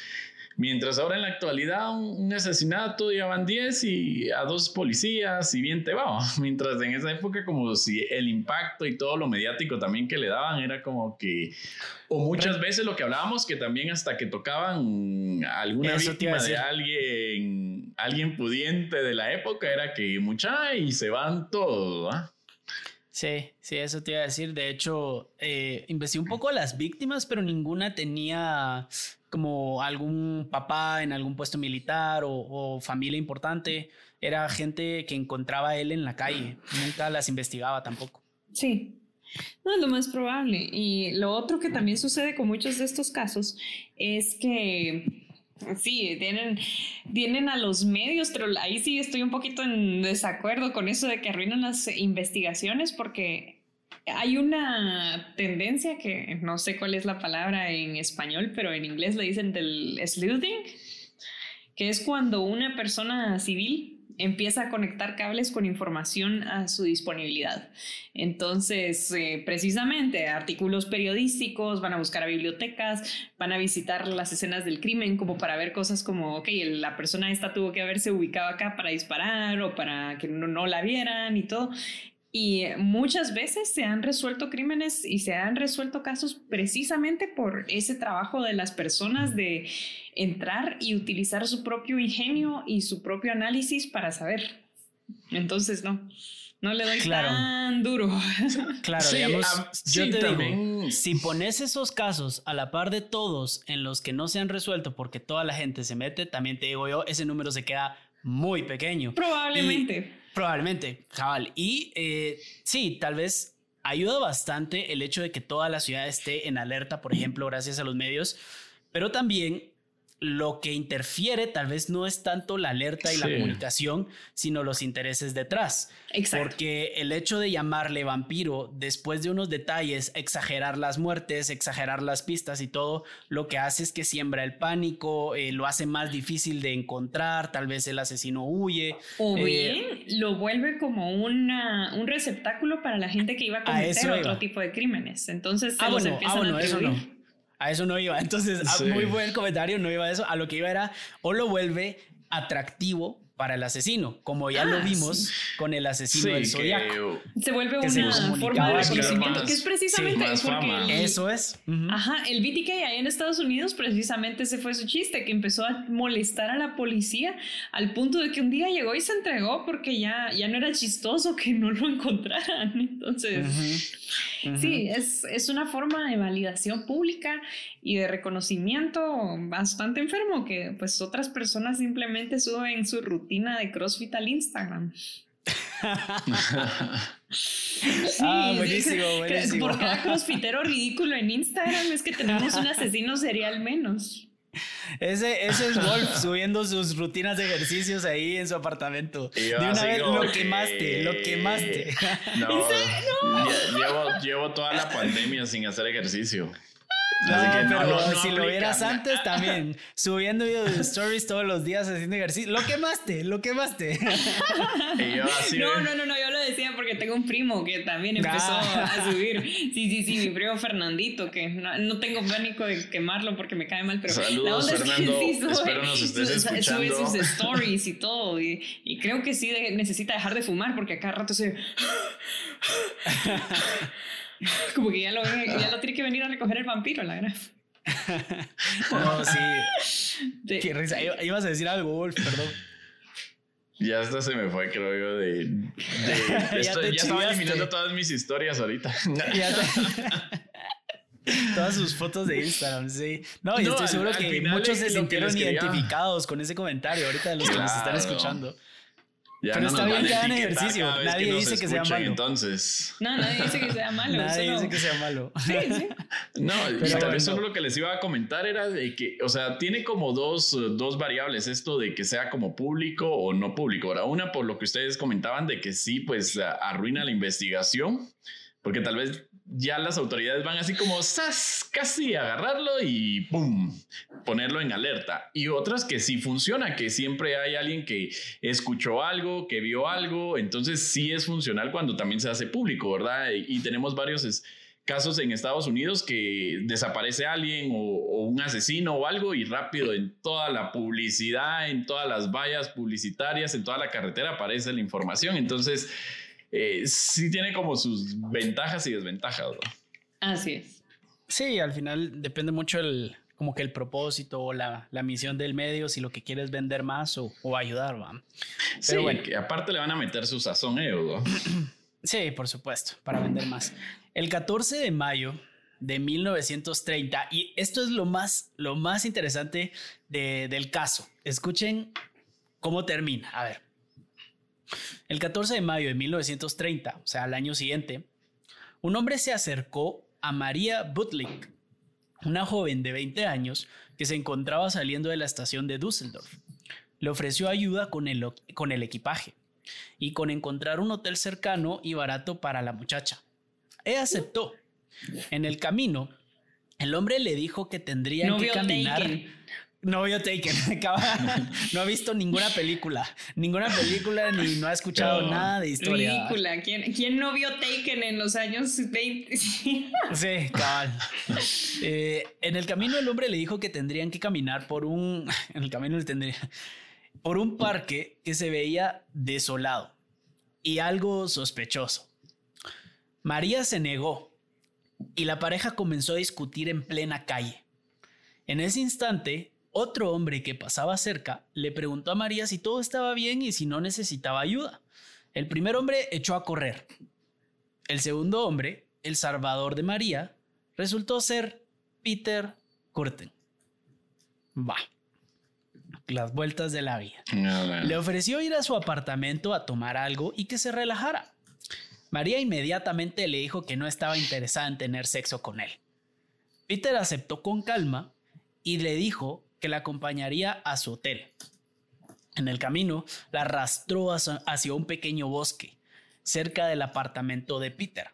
Mientras ahora en la actualidad un, asesinato ya van 10 y a dos policías y bien te va. Mientras en esa época como si el impacto y todo lo mediático también que le daban era como que... O muchas veces lo que hablábamos que también hasta que tocaban alguna víctima de alguien, alguien pudiente de la época era que mucha y se van todos, ¿ah? Sí, sí, eso te iba a decir. De hecho, eh, investigué un poco a las víctimas, pero ninguna tenía como algún papá en algún puesto militar o, familia importante. Era gente que encontraba a él en la calle. Nunca las investigaba tampoco. Sí, no es lo más probable. Y lo otro que también sucede con muchos de estos casos es que Sí, tienen, tienen a los medios, pero ahí sí estoy un poquito en desacuerdo con eso de que arruinan las investigaciones porque hay una tendencia que no sé cuál es la palabra en español, pero en inglés le dicen del sleuthing, que es cuando una persona civil empieza a conectar cables con información a su disponibilidad. Entonces, eh, precisamente, artículos periodísticos, van a buscar a bibliotecas, van a visitar las escenas del crimen como para ver cosas como, ok, la persona esta tuvo que haberse ubicado acá para disparar o para que no, no la vieran y todo. Y muchas veces se han resuelto crímenes y se han resuelto casos precisamente por ese trabajo de las personas de entrar y utilizar su propio ingenio y su propio análisis para saber. Entonces, no. No le doy tan duro. Claro, digamos, yo te digo, si pones esos casos a la par de todos en los que no se han resuelto porque toda la gente se mete, también te digo yo, ese número se queda muy pequeño. Probablemente. Probablemente, cabal. Y eh, sí, tal vez ayuda bastante el hecho de que toda la ciudad esté en alerta, por ejemplo, gracias a los medios, pero también lo que interfiere tal vez no es tanto la alerta y la comunicación, sino los intereses detrás. Exacto. Porque el hecho de llamarle vampiro después de unos detalles, exagerar las muertes, exagerar las pistas y todo, lo que hace es que siembra el pánico, eh, lo hace más difícil de encontrar, tal vez el asesino huye. O eh, bien lo vuelve como una, un receptáculo para la gente que iba a cometer otro tipo de crímenes. Entonces se ah, los ah, bueno, eso no a eso no iba. Entonces, muy buen comentario, no iba a eso. A lo que iba era, o lo vuelve atractivo para el asesino, como ya lo ah, vimos con el asesino del zodiaco. Se vuelve una forma de reconocimiento, que es precisamente porque eso es. Ajá, el BTK ahí en Estados Unidos, precisamente ese fue su chiste, que empezó a molestar a la policía al punto de que un día llegó y se entregó porque ya, ya no era chistoso que no lo encontraran. Entonces, sí, es, es una forma de validación pública y de reconocimiento bastante enfermo que pues otras personas simplemente suben su rutina de CrossFit al Instagram. sí, ah, buenísimo, buenísimo. Por cada crossfitero ridículo en Instagram es que tenemos un asesino serial menos. Ese, ese es Wolf subiendo sus rutinas de ejercicios ahí en su apartamento. de una vez lo quemaste, lo quemaste. No, no. Llevo, llevo toda la pandemia sin hacer ejercicio. No, pero si lo vieras antes también, subiendo videos de stories todos los días haciendo ejercicio. Lo quemaste, lo quemaste. no, no, no, no, yo lo decía porque tengo un primo que también empezó ah. a subir. Sí, sí, sí, mi primo Fernandito, que no, tengo pánico de quemarlo porque me cae mal, pero Saludos, Fernando. espero nos estés escuchando. Sube sus stories y todo. Y, creo que sí necesita dejar de fumar porque a cada rato se. Como que ya lo, ya lo tiene que venir a recoger el vampiro, la verdad. no, sí. Qué risa. Ibas a decir algo, Wolf, perdón. Ya hasta se me fue, creo yo, de... ya, estaba eliminando todas mis historias ahorita. Todas sus fotos de Instagram, sí. No, y estoy seguro que muchos se sintieron identificados con ese comentario ahorita de los que nos están escuchando. Ya Pero está bien que hagan ejercicio. Nadie dice que sea malo. Entonces. No, nadie dice que sea malo. nadie dice que sea malo. Sí, sí. No, Pero y tal vez solo lo que les iba a comentar era de que, o sea, tiene como dos, dos variables esto de que sea como público o no público. Ahora, una por lo que ustedes comentaban de que sí, pues arruina la investigación, porque tal vez ya las autoridades van así como ¡zas! casi agarrarlo y ¡pum! ponerlo en alerta. Y otras que sí funciona, que siempre hay alguien que escuchó algo, que vio algo, entonces sí es funcional cuando también se hace público, ¿verdad? Y, tenemos varios casos en Estados Unidos que desaparece alguien o, un asesino o algo y rápido en toda la publicidad, en todas las vallas publicitarias, en toda la carretera aparece la información. Entonces eh, sí tiene como sus ventajas y desventajas. Así es. Sí, al final depende mucho el, como que el propósito o la, la, misión del medio, si lo que quieres vender más o, o ayudar, ¿va? Pero bueno. que aparte le van a meter su sazón ellos, Sí, por supuesto, para vender más. El 14 de mayo de 1930, y esto es lo más, lo más interesante de, del caso. Escuchen cómo termina. A ver. El 14 de mayo de 1930, o sea, al año siguiente, un hombre se acercó a María Butlik, una joven de 20 años que se encontraba saliendo de la estación de Düsseldorf. Le ofreció ayuda con el, con el equipaje y con encontrar un hotel cercano y barato para la muchacha. Ella aceptó. En el camino, el hombre le dijo que tendría que caminar. No vio Taken. no ha visto ninguna película. Ninguna película ni no ha escuchado nada de historia. Película. ¿Quién, ¿Quién, no vio Taken en los años 20? sí, cabal. Eh, en el camino el hombre le dijo que tendrían que caminar por un... En el camino le tendría... Por un parque que se veía desolado y algo sospechoso. María se negó y la pareja comenzó a discutir en plena calle. En ese instante, otro hombre que pasaba cerca le preguntó a María si todo estaba bien y si no necesitaba ayuda. El primer hombre echó a correr. El segundo hombre, el salvador de María, resultó ser Peter Curtin. Va. Las vueltas de la vida. Le ofreció ir a su apartamento a tomar algo y que se relajara. María inmediatamente le dijo que no estaba interesada en tener sexo con él. Peter aceptó con calma y le dijo que la acompañaría a su hotel. En el camino, la arrastró hacia un pequeño bosque, cerca del apartamento de Peter,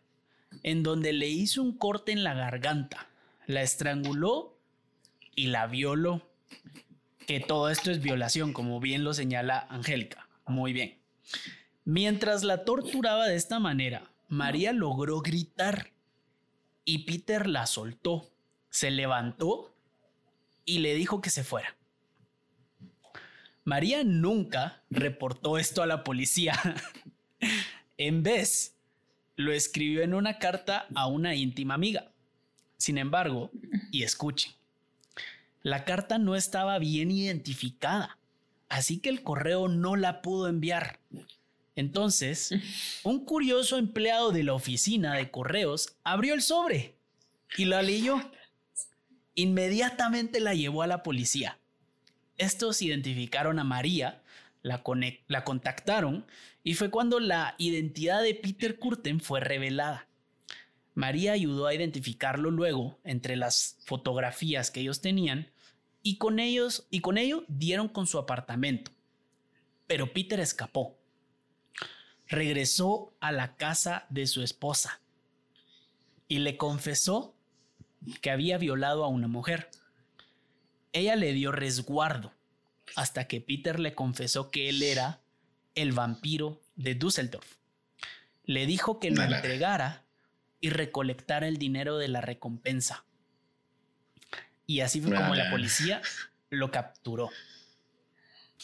en donde le hizo un corte en la garganta, la estranguló y la violó. Que todo esto es violación, como bien lo señala Angélica. Muy bien. Mientras la torturaba de esta manera, María logró gritar y Peter la soltó, se levantó y le dijo que se fuera. María nunca reportó esto a la policía. en vez, lo escribió en una carta a una íntima amiga. Sin embargo, y escuchen, la carta no estaba bien identificada, así que el correo no la pudo enviar. Entonces, un curioso empleado de la oficina de correos abrió el sobre y la leyó. Inmediatamente la llevó a la policía. Estos identificaron a María, la, la contactaron y fue cuando la identidad de Peter Curten fue revelada. María ayudó a identificarlo luego entre las fotografías que ellos tenían y con ellos y con ello dieron con su apartamento. Pero Peter escapó. Regresó a la casa de su esposa y le confesó que había violado a una mujer. Ella le dio resguardo hasta que Peter le confesó que él era el vampiro de Düsseldorf. Le dijo que lo entregara y recolectara el dinero de la recompensa. Y así fue como la policía lo capturó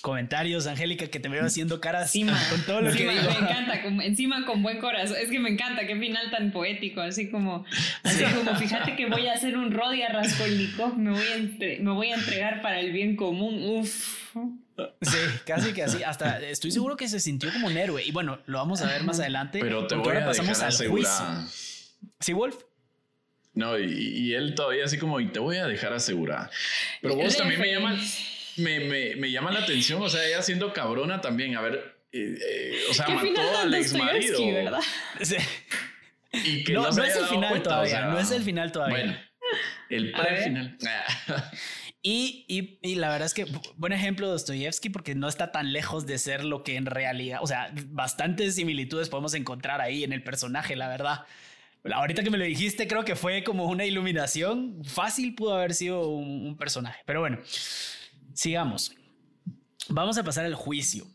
comentarios, Angélica, que te veo haciendo caras con todo lo que digo. Me encanta, encima con buen corazón. Es que me encanta, qué final tan poético, así como, así como fíjate que voy a hacer un Rodia Raskolnikov, me voy a, me voy a entregar para el bien común. Uf. Sí, casi que así. Hasta estoy seguro que se sintió como un héroe. Y bueno, lo vamos a ver más adelante. Pero te voy ahora a pasamos al juicio. ¿Sí, Wolf? No, y, y, él todavía así como, y te voy a dejar asegurada. Pero vos también me llamas me, me, me, llama la atención, o sea, ella siendo cabrona también, a ver, eh, eh, o sea, mató al ex marido. Y que no, no, es el final todavía, no es el final todavía. Bueno, el pre-final. Y, y, y, la verdad es que buen ejemplo de Dostoyevsky porque no está tan lejos de ser lo que en realidad, o sea, bastantes similitudes podemos encontrar ahí en el personaje, la verdad. Ahorita que me lo dijiste, creo que fue como una iluminación. Fácil pudo haber sido un, un personaje, pero bueno. Sigamos. Vamos a pasar al juicio.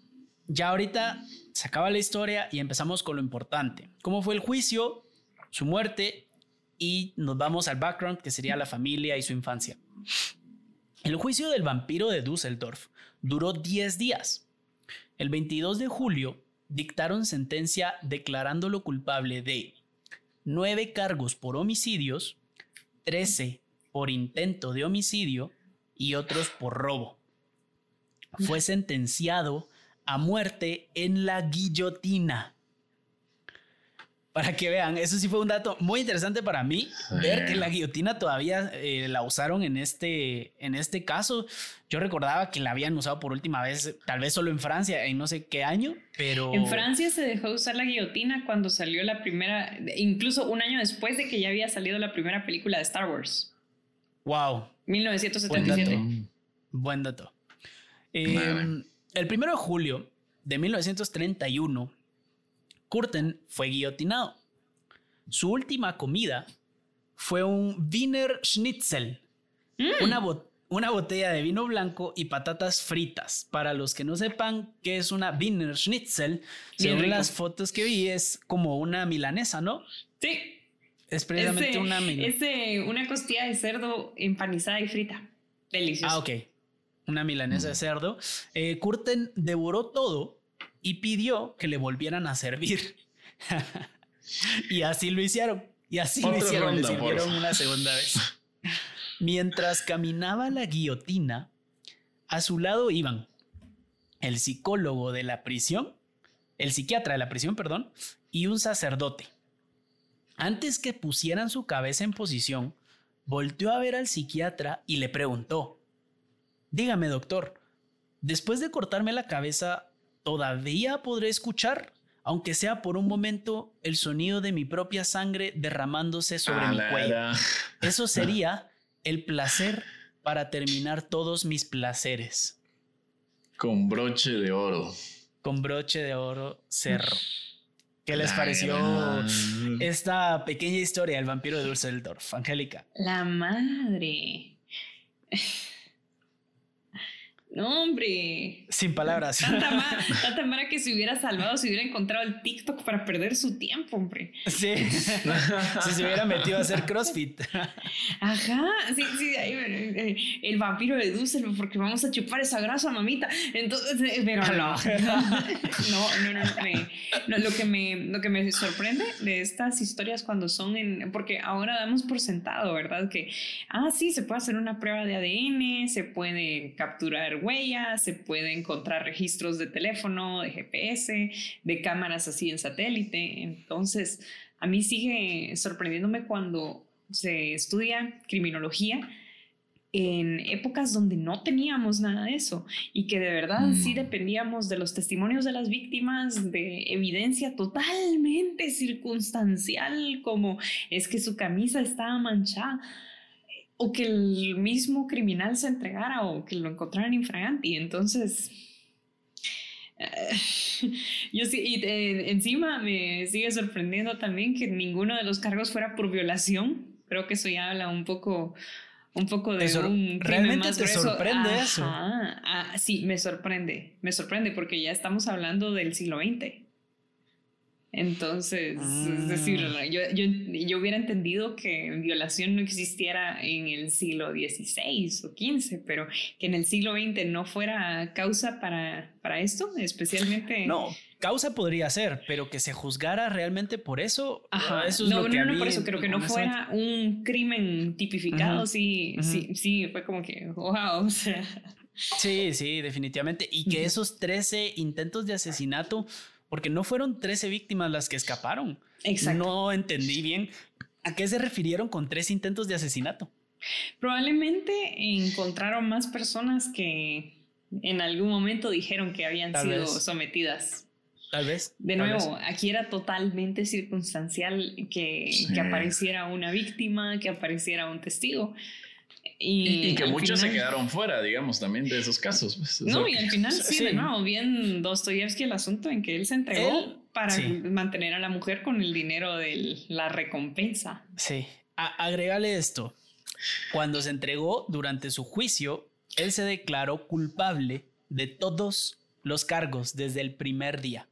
Ya ahorita se acaba la historia y empezamos con lo importante. ¿Cómo fue el juicio? Su muerte y nos vamos al background que sería la familia y su infancia. El juicio del vampiro de Düsseldorf duró 10 días. El 22 de julio dictaron sentencia declarándolo culpable de 9 cargos por homicidios, 13 por intento de homicidio y otros por robo. Fue sentenciado a muerte en la guillotina. Para que vean, eso sí fue un dato muy interesante para mí, ver que la guillotina todavía eh, la usaron en este, en este caso. Yo recordaba que la habían usado por última vez, tal vez solo en Francia, en no sé qué año, pero... En Francia se dejó de usar la guillotina cuando salió la primera, incluso un año después de que ya había salido la primera película de Star Wars. Wow. 1977. Buen dato. Em, el primero de julio de 1931, Kurten fue guillotinado. Su última comida fue un Wiener Schnitzel, mm. una, una botella de vino blanco y patatas fritas. Para los que no sepan qué es una Wiener Schnitzel, según las fotos que vi, es como una milanesa, ¿no? Sí. Es precisamente una milanesa. Es una costilla de cerdo empanizada y frita. Delicioso. Ah, ok. Una milanesa de cerdo. Eh, Curten devoró todo y pidió que le volvieran a servir. y así lo hicieron. Y así lo hicieron. le sirvieron una segunda vez. Mientras caminaba la guillotina, a su lado iban el psicólogo de la prisión, el psiquiatra de la prisión, perdón, y un sacerdote. Antes que pusieran su cabeza en posición, volteó a ver al psiquiatra y le preguntó, Dígame, doctor, después de cortarme la cabeza, ¿todavía podré escuchar, aunque sea por un momento, el sonido de mi propia sangre derramándose sobre mi cuello? Eso sería el placer para terminar todos mis placeres. Con broche de oro. Con broche de oro cerro. ¿Qué les pareció esta pequeña historia del vampiro de Dulceldorf, Angélica? La madre. No, hombre. Sin palabras. Tanta, mara, que se hubiera salvado, se hubiera encontrado el TikTok para perder su tiempo, hombre. Sí. si se hubiera metido a hacer CrossFit. Ajá. Sí, sí. Eh, el vampiro de Dusseldorf, porque vamos a chupar esa grasa, mamita. Entonces, eh, pero no. No, no, no. lo, que me, lo que me sorprende de estas historias cuando son en. Porque ahora damos por sentado, ¿verdad? Que, ah, sí, se puede hacer una prueba de ADN, se puede capturar huellas, se puede encontrar registros de teléfono, de GPS, de cámaras así en satélite. Entonces, a mí sigue sorprendiéndome cuando se estudia criminología en épocas donde no teníamos nada de eso y que de verdad sí mm. dependíamos de los testimonios de las víctimas, de evidencia totalmente circunstancial, como es que su camisa estaba manchada o que el mismo criminal se entregara o que lo encontraran infraganti. Entonces, eh, yo sí, y encima me sigue sorprendiendo también que ninguno de los cargos fuera por violación. Creo que eso ya habla un poco, un poco de un ¿Realmente te sorprende eso? Ah, sí, me sorprende. Me sorprende porque ya estamos hablando del siglo XX. Entonces, es decir, ah. yo, yo, yo, hubiera entendido que violación no existiera en el siglo XVI o XV, pero que en el siglo XX no fuera causa para, para esto, especialmente... No, causa podría ser, pero que se juzgara realmente por eso, Ajá. eso es no, lo que no, no, por eso creo que no fuera un crimen tipificado, sí, sí, sí, fue como que, wow, o sea... Sí, sí, definitivamente. Y que esos 13 intentos de asesinato porque no fueron 13 víctimas las que escaparon. Exacto. No entendí bien a qué se refirieron con tres intentos de asesinato. Probablemente encontraron más personas que en algún momento dijeron que habían sido sometidas. Tal vez. De nuevo, aquí era totalmente circunstancial que, que, apareciera una víctima, que apareciera un testigo. Y, que muchos se quedaron fuera, digamos, también de esos casos. Pues, no, y al final sí, de nuevo, bien Dostoyevsky el asunto en que él se entregó para mantener a la mujer con el dinero de la recompensa. Sí, agregale esto. Cuando se entregó durante su juicio, él se declaró culpable de todos los cargos desde el primer día.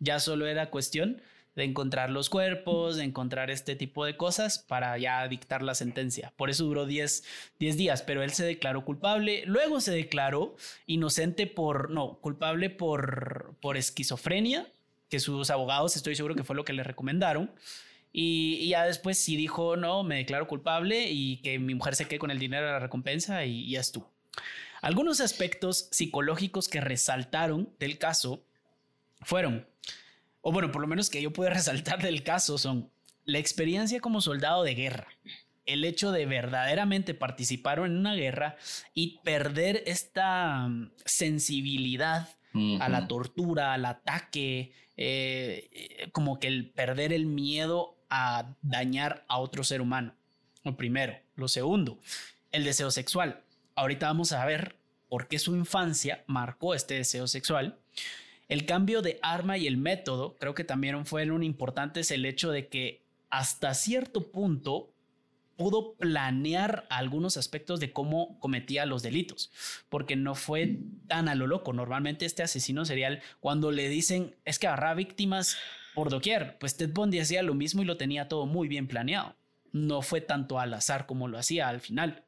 Ya solo era cuestión de encontrar los cuerpos, de encontrar este tipo de cosas para ya dictar la sentencia. Por eso duró 10, días, pero él se declaró culpable, luego se declaró inocente por, no, culpable por, por esquizofrenia, que sus abogados estoy seguro que fue lo que le recomendaron. Y, ya después sí dijo, no, me declaro culpable y que mi mujer se quede con el dinero de la recompensa y, y ya estuvo. Algunos aspectos psicológicos que resaltaron del caso fueron o bueno, por lo menos que yo pude resaltar del caso, son la experiencia como soldado de guerra, el hecho de verdaderamente participar en una guerra y perder esta mm, sensibilidad a la tortura, al ataque, eh, como que el perder el miedo a dañar a otro ser humano. Lo primero. Lo segundo, el deseo sexual. Ahorita vamos a ver por qué su infancia marcó este deseo sexual. El cambio de arma y el método creo que también fueron importantes el hecho de que hasta cierto punto pudo planear algunos aspectos de cómo cometía los delitos, porque no fue tan a lo loco. Normalmente este asesino serial, cuando le dicen es que agarra víctimas por doquier, pues Ted Bundy hacía lo mismo y lo tenía todo muy bien planeado. No fue tanto al azar como lo hacía al final.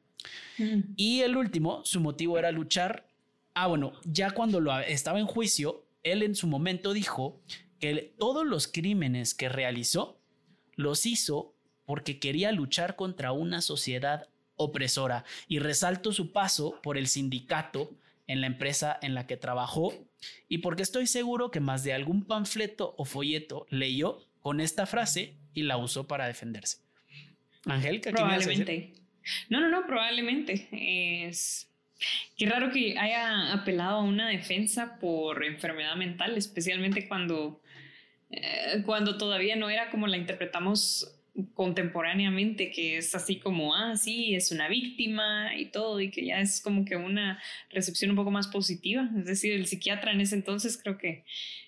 Mm. Y el último, su motivo era luchar. Ah, bueno, ya cuando lo estaba en juicio, él en su momento dijo que todos los crímenes que realizó los hizo porque quería luchar contra una sociedad opresora y resalto su paso por el sindicato en la empresa en la que trabajó y porque estoy seguro que más de algún panfleto o folleto leyó con esta frase y la usó para defenderse. Angélica, probablemente. No, no, no, probablemente. Es qué raro que haya apelado a una defensa por enfermedad mental, especialmente cuando, eh, cuando todavía no era como la interpretamos contemporáneamente, que es así como, ah, sí, es una víctima y todo, y que ya es como que una recepción un poco más positiva. Es decir, el psiquiatra en ese entonces creo que,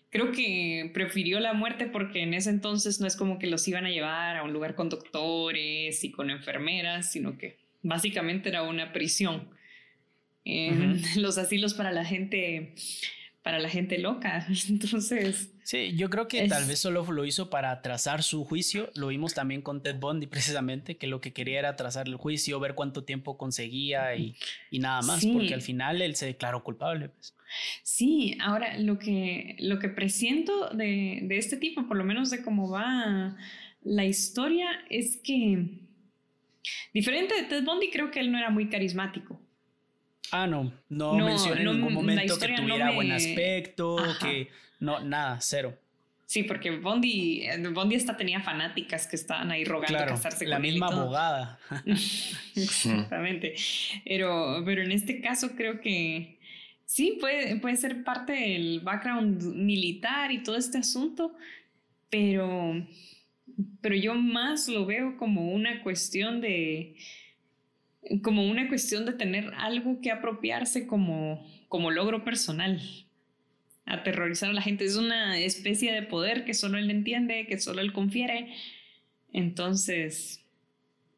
creo que prefirió la muerte porque en ese entonces no es como que los iban a llevar a un lugar con doctores y con enfermeras, sino que básicamente era una prisión. En los asilos para la gente para la gente loca. Entonces. Sí, yo creo que tal vez solo lo hizo para trazar su juicio. Lo vimos también con Ted Bundy, precisamente, que lo que quería era trazar el juicio, ver cuánto tiempo conseguía y, nada más, porque al final él se declaró culpable. Pues. Sí, ahora lo que, lo que presiento de, de este tipo, por lo menos de cómo va la historia, es que. Diferente de Ted Bundy, creo que él no era muy carismático. Ah, no, no, mencioné en ningún momento que tuviera buen aspecto, que no, nada, cero. Sí, porque Bondi, Bondi hasta tenía fanáticas que estaban ahí rogando casarse la misma abogada. Exactamente. Pero, pero en este caso creo que sí, puede, puede ser parte del background militar y todo este asunto, pero, pero yo más lo veo como una cuestión de, como una cuestión de tener algo que apropiarse como, como logro personal. Aterrorizar a la gente es una especie de poder que solo él entiende, que solo él confiere. Entonces...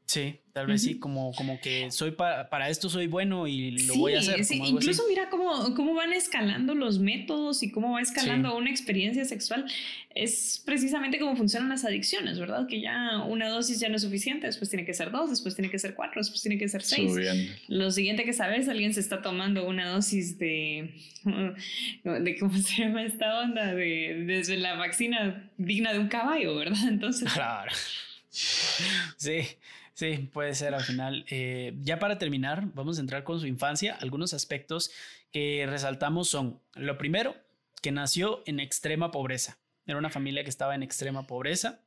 Sí, Tal vez sí, como, como que soy para, para esto soy bueno y lo voy a hacer. Sí, incluso mira cómo, cómo van escalando los métodos y cómo va escalando una experiencia sexual. Es precisamente cómo funcionan las adicciones, ¿verdad? Que ya una dosis ya no es suficiente, después tiene que ser dos, después tiene que ser cuatro, después tiene que ser seis. Lo siguiente que sabes, alguien se está tomando una dosis de, de ¿cómo se llama esta onda? De, desde la vacuna digna de un caballo, ¿verdad? Entonces... Claro. Sí. Sí, puede ser al final. Eh, ya para terminar, vamos a entrar con su infancia. Algunos aspectos que resaltamos son, lo primero, que nació en extrema pobreza. Era una familia que estaba en extrema pobreza.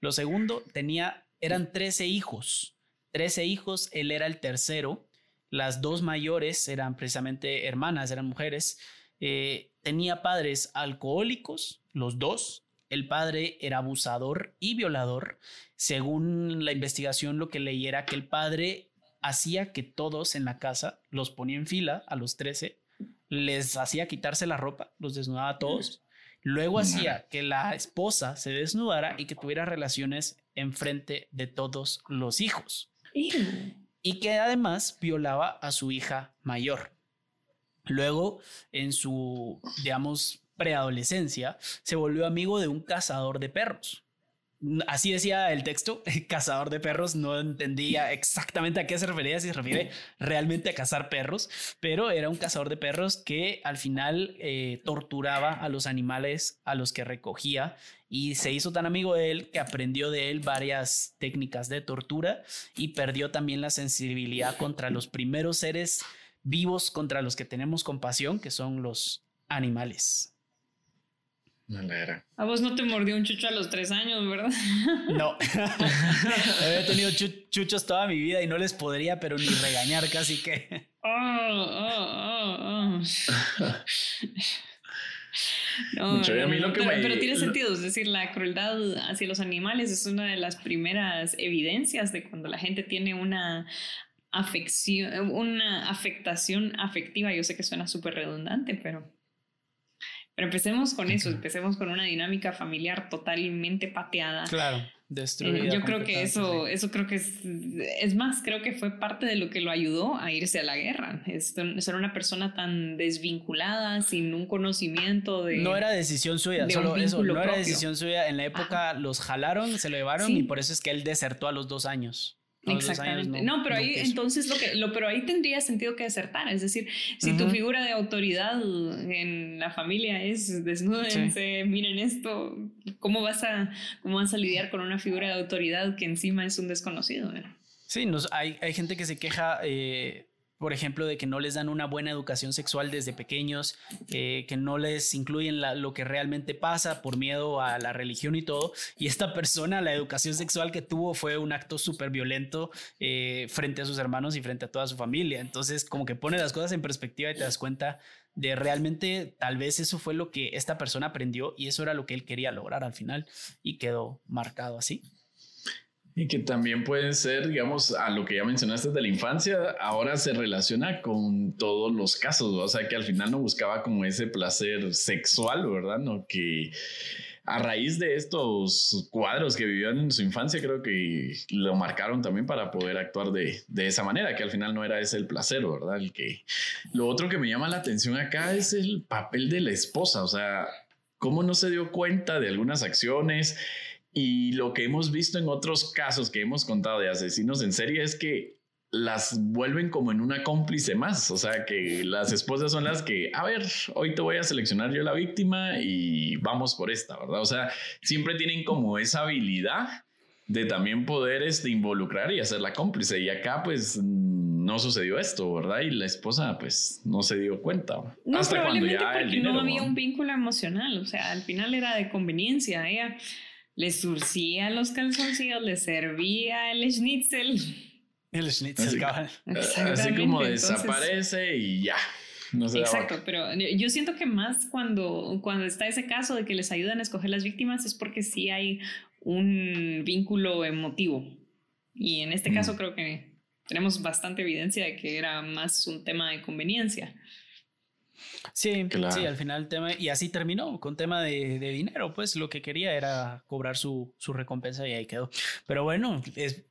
Lo segundo, tenía, eran 13 hijos. 13 hijos, él era el tercero. Las dos mayores eran precisamente hermanas, eran mujeres. Eh, tenía padres alcohólicos, los dos, el padre era abusador y violador. Según la investigación, lo que leí era que el padre hacía que todos en la casa los ponía en fila a los 13, les hacía quitarse la ropa, los desnudaba a todos. Luego hacía que la esposa se desnudara y que tuviera relaciones en frente de todos los hijos. Y que además violaba a su hija mayor. Luego, en su, digamos, preadolescencia, se volvió amigo de un cazador de perros. Así decía el texto, cazador de perros, no entendía exactamente a qué se refería, si se refiere realmente a cazar perros, pero era un cazador de perros que al final eh, torturaba a los animales a los que recogía y se hizo tan amigo de él que aprendió de él varias técnicas de tortura y perdió también la sensibilidad contra los primeros seres vivos contra los que tenemos compasión, que son los animales. A vos no te mordió un chucho a los tres años, ¿verdad? No. He tenido chuchos toda mi vida y no les podría, pero ni regañar casi que. Oh, oh, oh, no, pero, tiene sentido, es decir, la crueldad hacia los animales es una de las primeras evidencias de cuando la gente tiene una afección, una afectación afectiva. Yo sé que suena súper redundante, pero Pero empecemos con eso, empecemos con una dinámica familiar totalmente pateada. Claro. Destruida eh, yo creo que eso, eso creo que es, es más, creo que fue parte de lo que lo ayudó a irse a la guerra. Es, ser una persona tan desvinculada, sin un conocimiento de... No era decisión suya, solo eso, no era decisión suya. En la época los jalaron, se lo llevaron y por eso es que él desertó a los dos años. Exactamente. no, pero ahí entonces lo que lo pero ahí tendría sentido que desertar, es decir, si tu figura de autoridad en la familia es desnúdense, miren esto, ¿cómo vas a cómo vas a lidiar con una figura de autoridad que encima es un desconocido? Sí, nos, hay, hay gente que se queja eh, por ejemplo, de que no les dan una buena educación sexual desde pequeños, que no les incluyen lo que realmente pasa por miedo a la religión y todo. Y esta persona, la educación sexual que tuvo fue un acto súper violento eh, frente a sus hermanos y frente a toda su familia. Entonces, como que pone las cosas en perspectiva y te das cuenta de realmente tal vez eso fue lo que esta persona aprendió y eso era lo que él quería lograr al final y quedó marcado así. Y que también puede ser, digamos, a lo que ya mencionaste de la infancia, ahora se relaciona con todos los casos, o sea, que al final no buscaba como ese placer sexual, ¿verdad? No, que a raíz de estos cuadros que vivían en su infancia, creo que lo marcaron también para poder actuar de, de, esa manera, que al final no era ese el placer, ¿verdad? El que... Lo otro que me llama la atención acá es el papel de la esposa, o sea, cómo no se dio cuenta de algunas acciones y lo que hemos visto en otros casos que hemos contado de asesinos en serie es que las vuelven como en una cómplice más, o sea que las esposas son las que, a ver, hoy te voy a seleccionar yo la víctima y vamos por esta, ¿verdad? O sea, siempre tienen como esa habilidad de también poder este, involucrar y hacer la cómplice. Y acá pues no sucedió esto, ¿verdad? Y la esposa pues no se dio cuenta. No, hasta cuando ya porque no había un vínculo emocional, o sea, al final era de conveniencia. Ella le surcía los calzoncillos, le servía el schnitzel. El schnitzel, así, así como desaparece y ya. No se Exacto, pero yo siento que más cuando, cuando está ese caso de que les ayudan a escoger las víctimas es porque sí hay un vínculo emotivo. Y en este caso mm. creo que tenemos bastante evidencia de que era más un tema de conveniencia. Sí, sí, al final el tema, y así terminó, con tema de, dinero, pues lo que quería era cobrar su, su recompensa y ahí quedó. Pero bueno,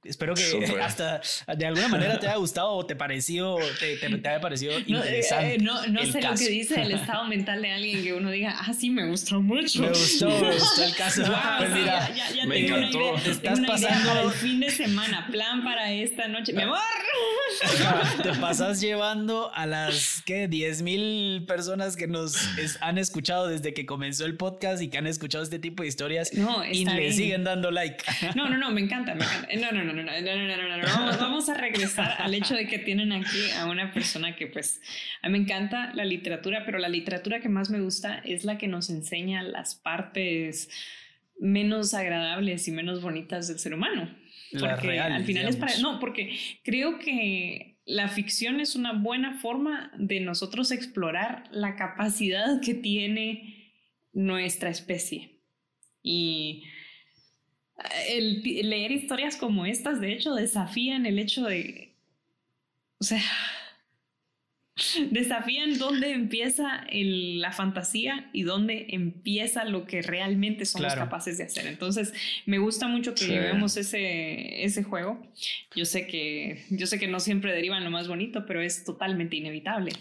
espero que hasta de alguna manera te haya gustado o te pareció, te, te, haya parecido no, eh, interesante. no, no sé lo que dice el estado mental de alguien que uno diga, ah, sí, me gustó mucho. Me gustó, me gustó el caso. pues mira, ya, ya, me encantó. estás pasando el fin de semana, plan para esta noche, mi amor. te pasas llevando a las, ¿qué? 10 mil personas personas que nos han escuchado desde que comenzó el podcast y que han escuchado este tipo de historias y le siguen dando like. No, no, no, me encanta, me encanta. No, no, no, no, no, no, no, no, no. Vamos, vamos a regresar al hecho de que tienen aquí a una persona que pues a mí me encanta la literatura, pero la literatura que más me gusta es la que nos enseña las partes menos agradables y menos bonitas del ser humano. Porque al final es para... No, porque creo que la ficción es una buena forma de nosotros explorar la capacidad que tiene nuestra especie. Y eh, el, leer historias como estas, de hecho, desafían el hecho de, o sea, desafían dónde empieza la fantasía y dónde empieza lo que realmente somos capaces de hacer. Entonces, me gusta mucho que llevemos ese, ese juego. Yo sé, que, yo sé que no siempre derivan lo más bonito, pero es totalmente inevitable.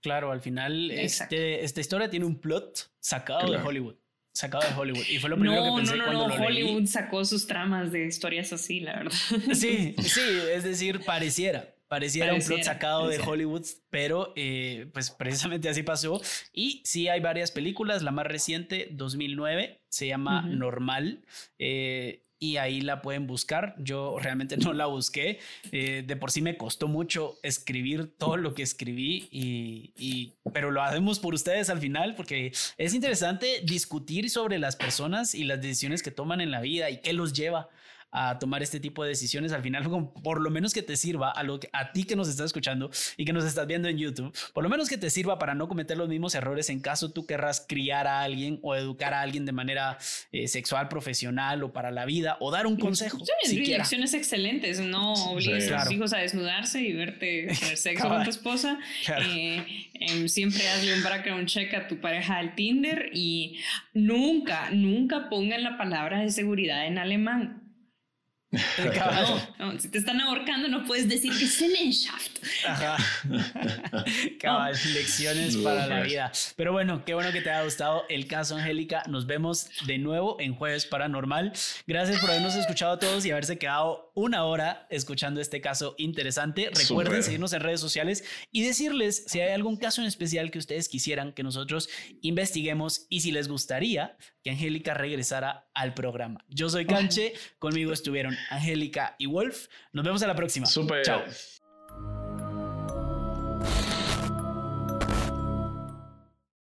Claro, al final este, esta historia tiene un plot sacado de Hollywood sacado de Hollywood. Y fue lo primero que pensé cuando lo Hollywood sacó sus tramas de historias así, la verdad. Sí, sí, es decir, pareciera. Pareciera, un plot sacado de Hollywood, pero eh, pues precisamente así pasó. Y sí hay varias películas, la más reciente, 2009, se llama Normal. Eh, y ahí la pueden buscar. Yo realmente no la busqué. Eh, de por sí me costó mucho escribir todo lo que escribí, y, y, pero lo hacemos por ustedes al final porque es interesante discutir sobre las personas y las decisiones que toman en la vida y qué los lleva a tomar este tipo de decisiones, al final por lo menos que te sirva a, lo que, a ti que nos estás escuchando y que nos estás viendo en YouTube, por lo menos que te sirva para no cometer los mismos errores en caso tú querrás criar a alguien o educar a alguien de manera eh, sexual, profesional o para la vida o dar un consejo. Sí, lecciones excelentes, no obligues a tus hijos a desnudarse y verte tener sexo con tu esposa. Eh, em, siempre hazle un background check a tu pareja al Tinder y nunca, nunca pongan la palabra de seguridad en alemán. No, si te están ahorcando, no puedes decir que es shaft. Ajá. Cabal, lecciones para la vida. Pero bueno, qué bueno que te haya gustado el caso, Angélica. Nos vemos de nuevo en Jueves Paranormal. Gracias por habernos escuchado a todos y haberse quedado una hora escuchando este caso interesante. Recuerden seguirnos en redes sociales y decirles si hay algún caso en especial que ustedes quisieran que nosotros investiguemos y si les gustaría que Angélica regresara al programa. Yo soy Canche, conmigo estuvieron Angélica y Wolf. Nos vemos a la próxima. Super. Chao.